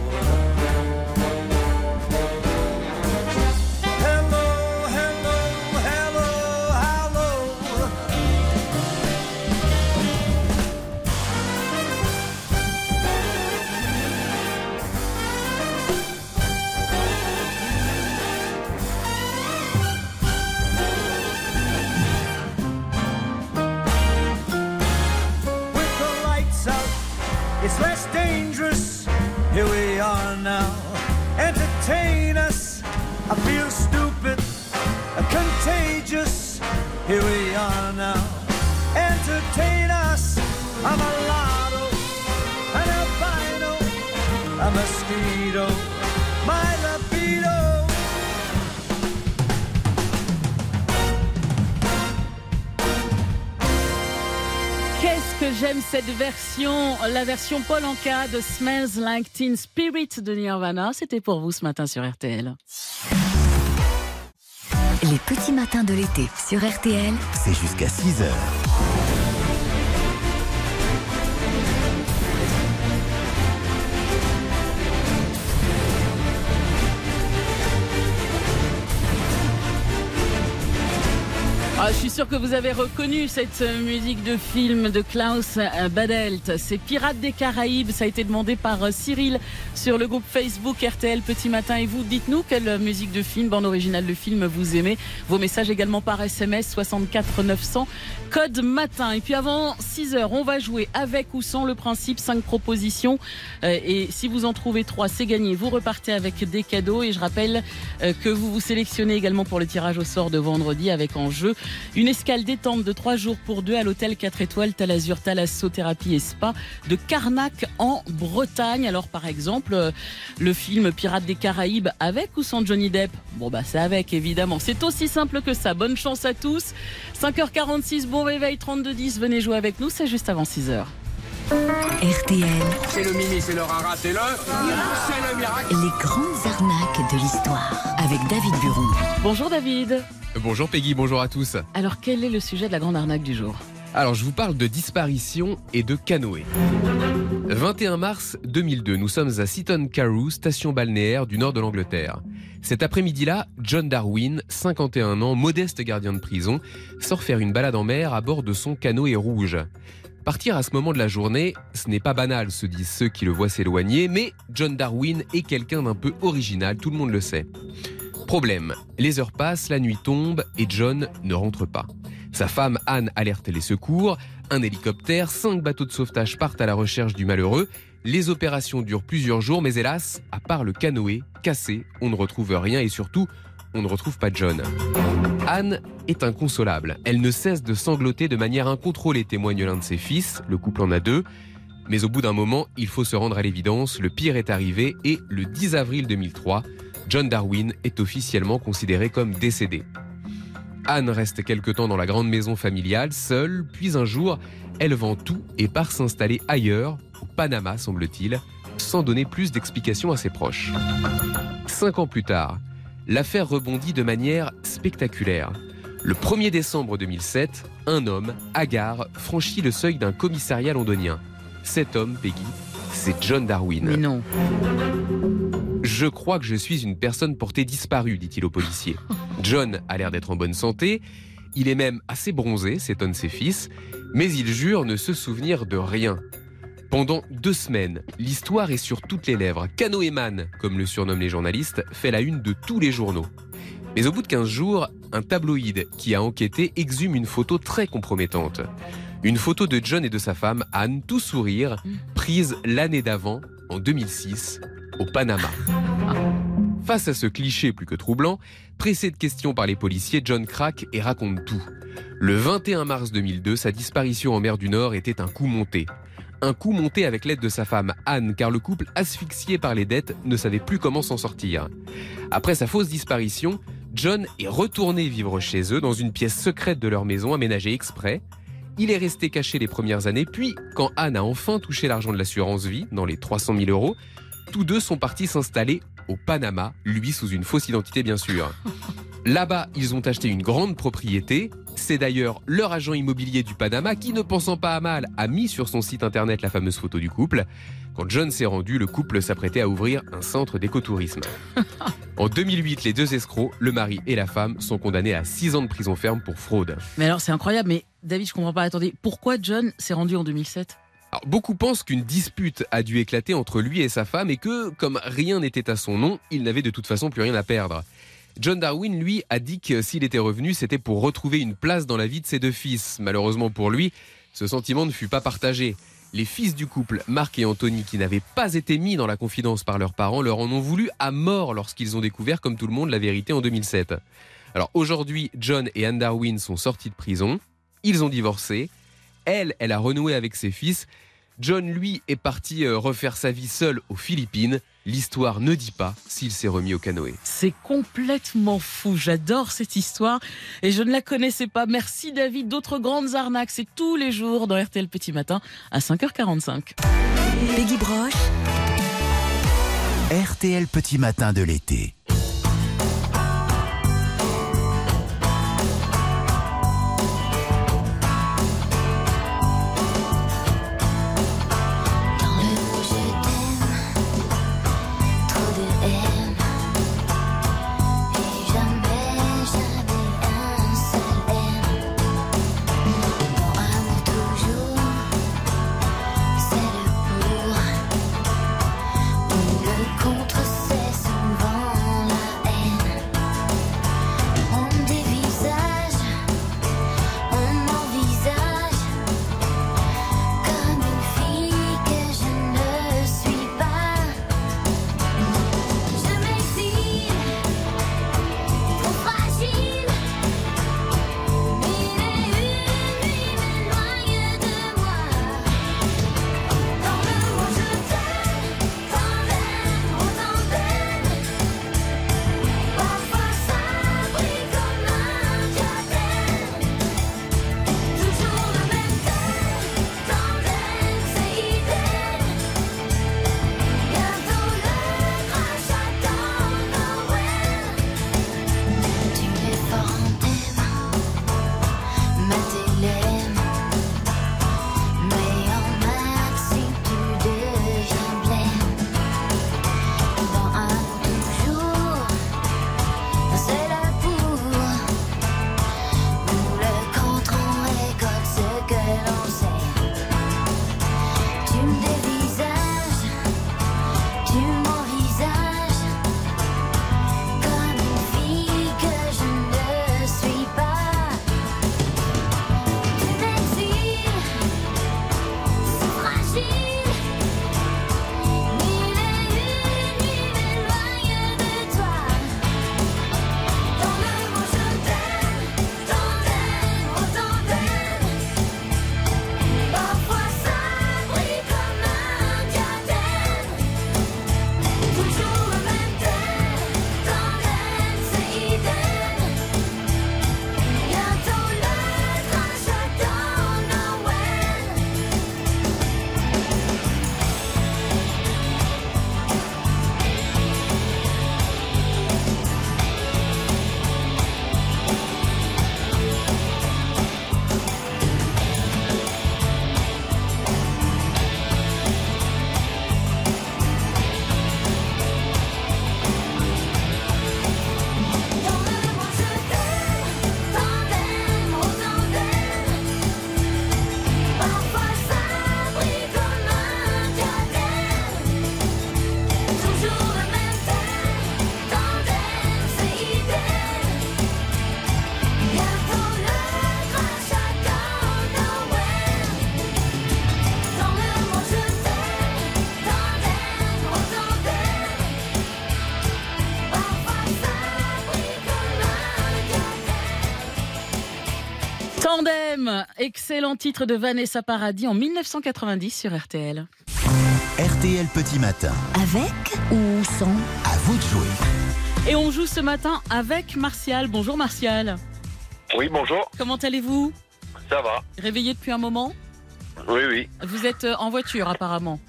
[SPEAKER 34] Here we are now. Entertain us.
[SPEAKER 14] I'm a lotto, an albino, a mosquito, my libido.
[SPEAKER 2] Qu'est-ce que j'aime cette version, la version Paul Anka de Smells Like Teen Spirit de Nirvana. C'était pour vous ce matin sur RTL.
[SPEAKER 7] Les petits matins de l'été sur RTL.
[SPEAKER 1] C'est jusqu'à 6h.
[SPEAKER 2] Ah, je suis sûr que vous avez reconnu cette euh, musique de film de Klaus euh, Badelt. C'est Pirates des Caraïbes. Ça a été demandé par euh, Cyril sur le groupe Facebook RTL Petit Matin. Et vous, dites-nous quelle musique de film, bande originale de film vous aimez. Vos messages également par SMS 64 900 code matin. Et puis avant 6 heures, on va jouer avec ou sans le principe 5 propositions. Et si vous en trouvez 3, c'est gagné. Vous repartez avec des cadeaux. Et je rappelle que vous vous sélectionnez également pour le tirage au sort de vendredi avec en jeu une escale détente de 3 jours pour deux à l'hôtel 4 étoiles Talazur Thalassothérapie et Spa de Carnac en Bretagne. Alors par exemple, euh, le film Pirates des Caraïbes avec ou sans Johnny Depp? Bon bah c'est avec évidemment. C'est aussi simple que ça. Bonne chance à tous. 5h46, bon réveil 3210. Venez jouer avec nous, c'est juste avant 6h.
[SPEAKER 7] RTL,
[SPEAKER 15] C'est le mini, c'est le rara, c'est le. C'est le miracle.
[SPEAKER 7] les grandes arnaques de l'histoire. Avec David Buron.
[SPEAKER 2] Bonjour David.
[SPEAKER 35] Bonjour Peggy, bonjour à tous.
[SPEAKER 2] Alors quel est le sujet de la grande arnaque du jour?
[SPEAKER 35] Alors je vous parle de disparition et de canoë. 21 mars 2002, nous sommes à Seaton Carew, station balnéaire du nord de l'Angleterre. Cet après-midi-là, John Darwin, 51 ans, modeste gardien de prison, sort faire une balade en mer à bord de son canoë rouge. Partir à ce moment de la journée, ce n'est pas banal, se disent ceux qui le voient s'éloigner, mais John Darwin est quelqu'un d'un peu original, tout le monde le sait. Problème, les heures passent, la nuit tombe et John ne rentre pas. Sa femme Anne alerte les secours, un hélicoptère, cinq bateaux de sauvetage partent à la recherche du malheureux. Les opérations durent plusieurs jours, mais hélas, à part le canoë cassé, on ne retrouve rien et surtout, on ne retrouve pas John. Anne est inconsolable. Elle ne cesse de sangloter de manière incontrôlée, témoigne l'un de ses fils, le couple en a deux. Mais au bout d'un moment, il faut se rendre à l'évidence, le pire est arrivé et le 10 avril 2003, John Darwin est officiellement considéré comme décédé. Anne reste quelque temps dans la grande maison familiale, seule, puis un jour, elle vend tout et part s'installer ailleurs, au Panama semble-t-il, sans donner plus d'explications à ses proches. Cinq ans plus tard, l'affaire rebondit de manière spectaculaire. Le 1er décembre 2007, un homme, Agar, franchit le seuil d'un commissariat londonien. Cet homme, Peggy, c'est John Darwin.
[SPEAKER 2] Mais non.
[SPEAKER 35] Je crois que je suis une personne portée disparue, dit-il au policier. John a l'air d'être en bonne santé. Il est même assez bronzé, s'étonnent ses fils, mais il jure ne se souvenir de rien. Pendant deux semaines, l'histoire est sur toutes les lèvres. Canoëman, comme le surnomment les journalistes, fait la une de tous les journaux. Mais au bout de 15 jours, un tabloïd qui a enquêté exhume une photo très compromettante. Une photo de John et de sa femme, Anne, tout sourire, prise l'année d'avant, en 2006, au Panama. Face à ce cliché plus que troublant, pressé de questions par les policiers, John craque et raconte tout. Le 21 mars 2002, sa disparition en mer du Nord était un coup monté. Un coup monté avec l'aide de sa femme Anne, car le couple, asphyxié par les dettes, ne savait plus comment s'en sortir. Après sa fausse disparition, John est retourné vivre chez eux dans une pièce secrète de leur maison aménagée exprès. Il est resté caché les premières années, puis quand Anne a enfin touché l'argent de l'assurance vie, dans les 300 000 euros, tous deux sont partis s'installer au Panama, lui sous une fausse identité bien sûr. Là-bas, ils ont acheté une grande propriété. C'est d'ailleurs leur agent immobilier du Panama qui, ne pensant pas à mal, a mis sur son site internet la fameuse photo du couple. Quand John s'est rendu, le couple s'apprêtait à ouvrir un centre d'écotourisme. [LAUGHS] En 2008, les deux escrocs, le mari et la femme, sont condamnés à 6 ans de prison ferme pour fraude.
[SPEAKER 2] Mais alors c'est incroyable, mais David, je comprends pas. Attendez, pourquoi John s'est rendu en 2007
[SPEAKER 35] Beaucoup pensent qu'une dispute a dû éclater entre lui et sa femme et que, comme rien n'était à son nom, il n'avait de toute façon plus rien à perdre. John Darwin, lui, a dit que s'il était revenu, c'était pour retrouver une place dans la vie de ses deux fils. Malheureusement pour lui, ce sentiment ne fut pas partagé. Les fils du couple, Marc et Anthony, qui n'avaient pas été mis dans la confidence par leurs parents, leur en ont voulu à mort lorsqu'ils ont découvert, comme tout le monde, la vérité en 2007. Alors aujourd'hui, John et Anne Darwin sont sortis de prison. Ils ont divorcé. Elle, elle a renoué avec ses fils. John, lui, est parti euh, refaire sa vie seul aux Philippines. L'histoire ne dit pas s'il s'est remis au canoë.
[SPEAKER 2] C'est complètement fou. J'adore cette histoire et je ne la connaissais pas. Merci David. D'autres grandes arnaques, c'est tous les jours dans RTL Petit Matin à 5h45.
[SPEAKER 7] Peggy Broche,
[SPEAKER 1] RTL Petit Matin de l'été.
[SPEAKER 2] Excellent titre de Vanessa Paradis en 1990 sur RTL.
[SPEAKER 1] RTL Petit Matin.
[SPEAKER 7] avec ou sans
[SPEAKER 1] À vous de jouer.
[SPEAKER 2] Et on joue ce matin avec Martial. Bonjour Martial.
[SPEAKER 36] Oui, bonjour.
[SPEAKER 2] Comment allez-vous?
[SPEAKER 36] Ça va
[SPEAKER 2] Réveillé depuis un moment?
[SPEAKER 36] Oui, oui.
[SPEAKER 2] Vous êtes euh, en voiture apparemment.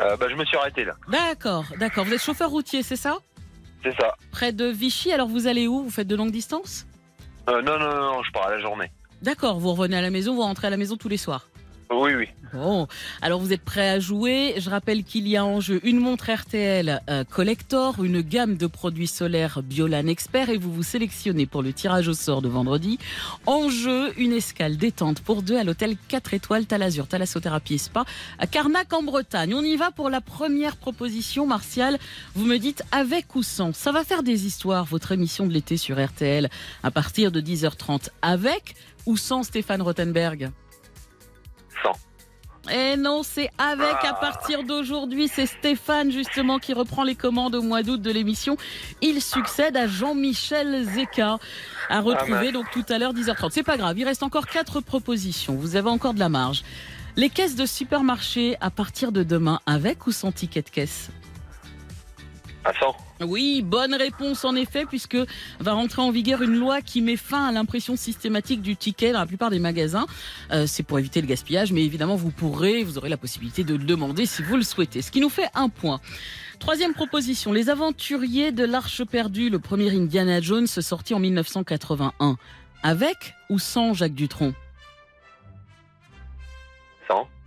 [SPEAKER 36] Euh, bah, je me suis arrêté là.
[SPEAKER 2] D'accord, d'accord. Vous êtes chauffeur routier, c'est ça?
[SPEAKER 36] C'est ça.
[SPEAKER 2] Près de Vichy, alors vous allez où? Vous faites de longue distance
[SPEAKER 36] Euh, non, non, non, non, je pars à la journée.
[SPEAKER 2] D'accord, vous revenez à la maison, vous rentrez à la maison tous les soirs.
[SPEAKER 36] Oui, oui.
[SPEAKER 2] Bon, alors vous êtes prêts à jouer? Je rappelle qu'il y a en jeu une montre RTL euh, Collector, une gamme de produits solaires Biolan Expert et vous vous sélectionnez pour le tirage au sort de vendredi. En jeu, une escale détente pour deux à l'hôtel 4 étoiles Talazur, Thalassothérapie Spa à Carnac en Bretagne. On y va pour la première proposition, Martial. Vous me dites avec ou sans. Ça va faire des histoires, votre émission de l'été sur RTL à partir de 10h30. Avec ou sans Stéphane Rothenberg?
[SPEAKER 36] Sans.
[SPEAKER 2] Et non, c'est avec
[SPEAKER 36] Ah.
[SPEAKER 2] à partir d'aujourd'hui. C'est Stéphane justement qui reprend les commandes au mois d'août de l'émission. Il succède à Jean-Michel Zeka. À retrouver
[SPEAKER 36] mince.
[SPEAKER 2] donc tout à l'heure 10h30. C'est pas grave, il reste encore quatre propositions. Vous avez encore de la marge. Les caisses de supermarché à partir de demain, avec ou sans ticket de caisse?
[SPEAKER 36] À 100.
[SPEAKER 2] Oui, bonne réponse en effet, puisque va rentrer en vigueur une loi qui met fin à l'impression systématique du ticket dans la plupart des magasins. Euh, c'est pour éviter le gaspillage, mais évidemment vous pourrez, vous aurez la possibilité de le demander si vous le souhaitez. Ce qui nous fait un point. Troisième proposition, les aventuriers de l'Arche perdue, le premier Indiana Jones sorti en 1981. Avec ou sans Jacques Dutronc?
[SPEAKER 36] 100.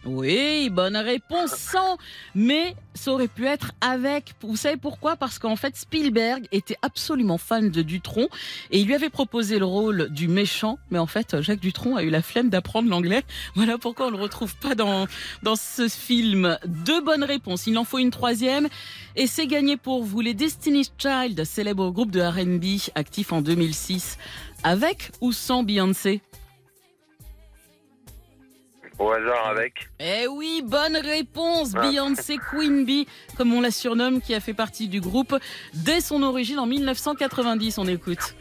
[SPEAKER 2] Oui, bonne réponse, sans. Mais ça aurait pu être avec. Vous savez pourquoi? Parce qu'en fait, Spielberg était absolument fan de Dutronc et il lui avait proposé le rôle du méchant. Mais en fait, Jacques Dutronc a eu la flemme d'apprendre l'anglais. [LAUGHS] Voilà pourquoi on le retrouve pas dans, dans ce film. Deux bonnes réponses. Il en faut une troisième. Et c'est gagné pour vous. Les Destiny's Child, célèbre groupe de R&B actif en 2006. Avec ou sans Beyoncé?
[SPEAKER 36] Au hasard avec.
[SPEAKER 2] Eh oui, bonne réponse.
[SPEAKER 36] Ah.
[SPEAKER 2] Beyoncé Queen Bee, comme on la surnomme, qui a fait partie du groupe dès son origine en 1990. On écoute.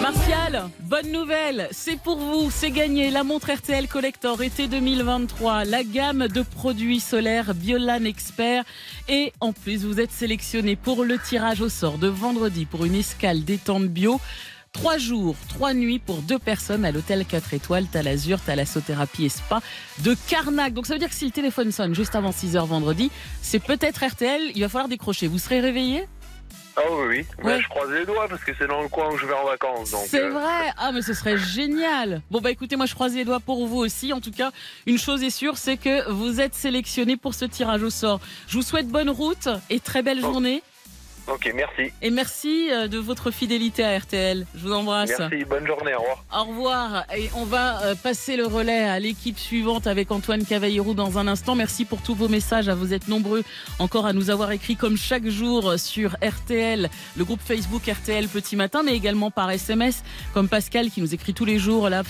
[SPEAKER 2] Martial, bonne nouvelle, c'est pour vous, c'est gagné. La montre RTL Collector été 2023, la gamme de produits solaires Biolan Expert. Et en plus, vous êtes sélectionné pour le tirage au sort de vendredi pour une escale détente bio. Trois jours, trois nuits pour deux personnes à l'hôtel 4 étoiles, Talazur, Thalassothérapie et Spa de Carnac. Donc ça veut dire que si le téléphone sonne juste avant 6h vendredi, c'est peut-être RTL, il va falloir décrocher. Vous serez réveillé?
[SPEAKER 36] Ah oui, oui. Mais
[SPEAKER 2] Ouais.
[SPEAKER 36] je croise les doigts parce que c'est dans le coin où je vais en vacances.
[SPEAKER 2] C'est
[SPEAKER 36] euh,
[SPEAKER 2] vrai Ah mais ce serait génial Bon bah écoutez, moi je croise les doigts pour vous aussi. En tout cas, une chose est sûre, c'est que vous êtes sélectionné pour ce tirage au sort. Je vous souhaite bonne route et très belle journée.
[SPEAKER 36] Ok, merci.
[SPEAKER 2] Et merci euh, de votre fidélité à RTL. Je vous embrasse.
[SPEAKER 36] Merci, bonne journée, au revoir.
[SPEAKER 2] Au revoir. Et on va euh, passer le relais à l'équipe suivante avec Antoine Cavallero dans un instant. Merci pour tous vos messages. À Vous êtes nombreux encore à nous avoir écrit comme chaque jour sur RTL, le groupe Facebook RTL Petit Matin, mais également par SMS, comme Pascal qui nous écrit tous les jours. Là,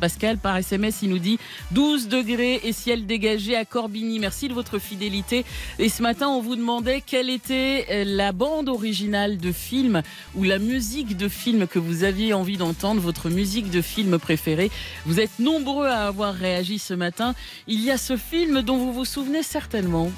[SPEAKER 2] Pascal, par SMS, il nous dit 12 degrés et ciel dégagé à Corbigny. Merci de votre fidélité. Et ce matin, on vous demandait quelle était euh, la bande originale de film ou la musique de film que vous aviez envie d'entendre, votre musique de film préférée. Vous êtes nombreux à avoir réagi ce matin. Il y a ce film dont vous vous souvenez certainement.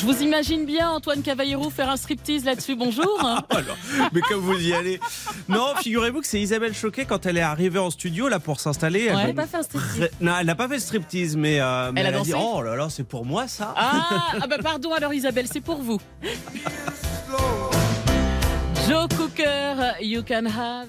[SPEAKER 2] Je vous imagine bien Antoine Cavallero faire un striptease là-dessus. Bonjour. [LAUGHS]
[SPEAKER 37] Alors, mais comme vous y allez. Non, figurez-vous que c'est Isabelle Choquet quand elle est arrivée en studio là pour s'installer.
[SPEAKER 2] Ouais, elle a
[SPEAKER 37] dit-
[SPEAKER 2] pas fait un striptease.
[SPEAKER 37] Non, elle n'a pas fait de striptease, mais, euh, mais
[SPEAKER 2] Elle a
[SPEAKER 37] dit Oh là là, c'est pour moi ça.
[SPEAKER 2] Ah, [LAUGHS] ah bah pardon alors Isabelle, c'est pour vous. [LAUGHS] Joe Cooker, You Can Have.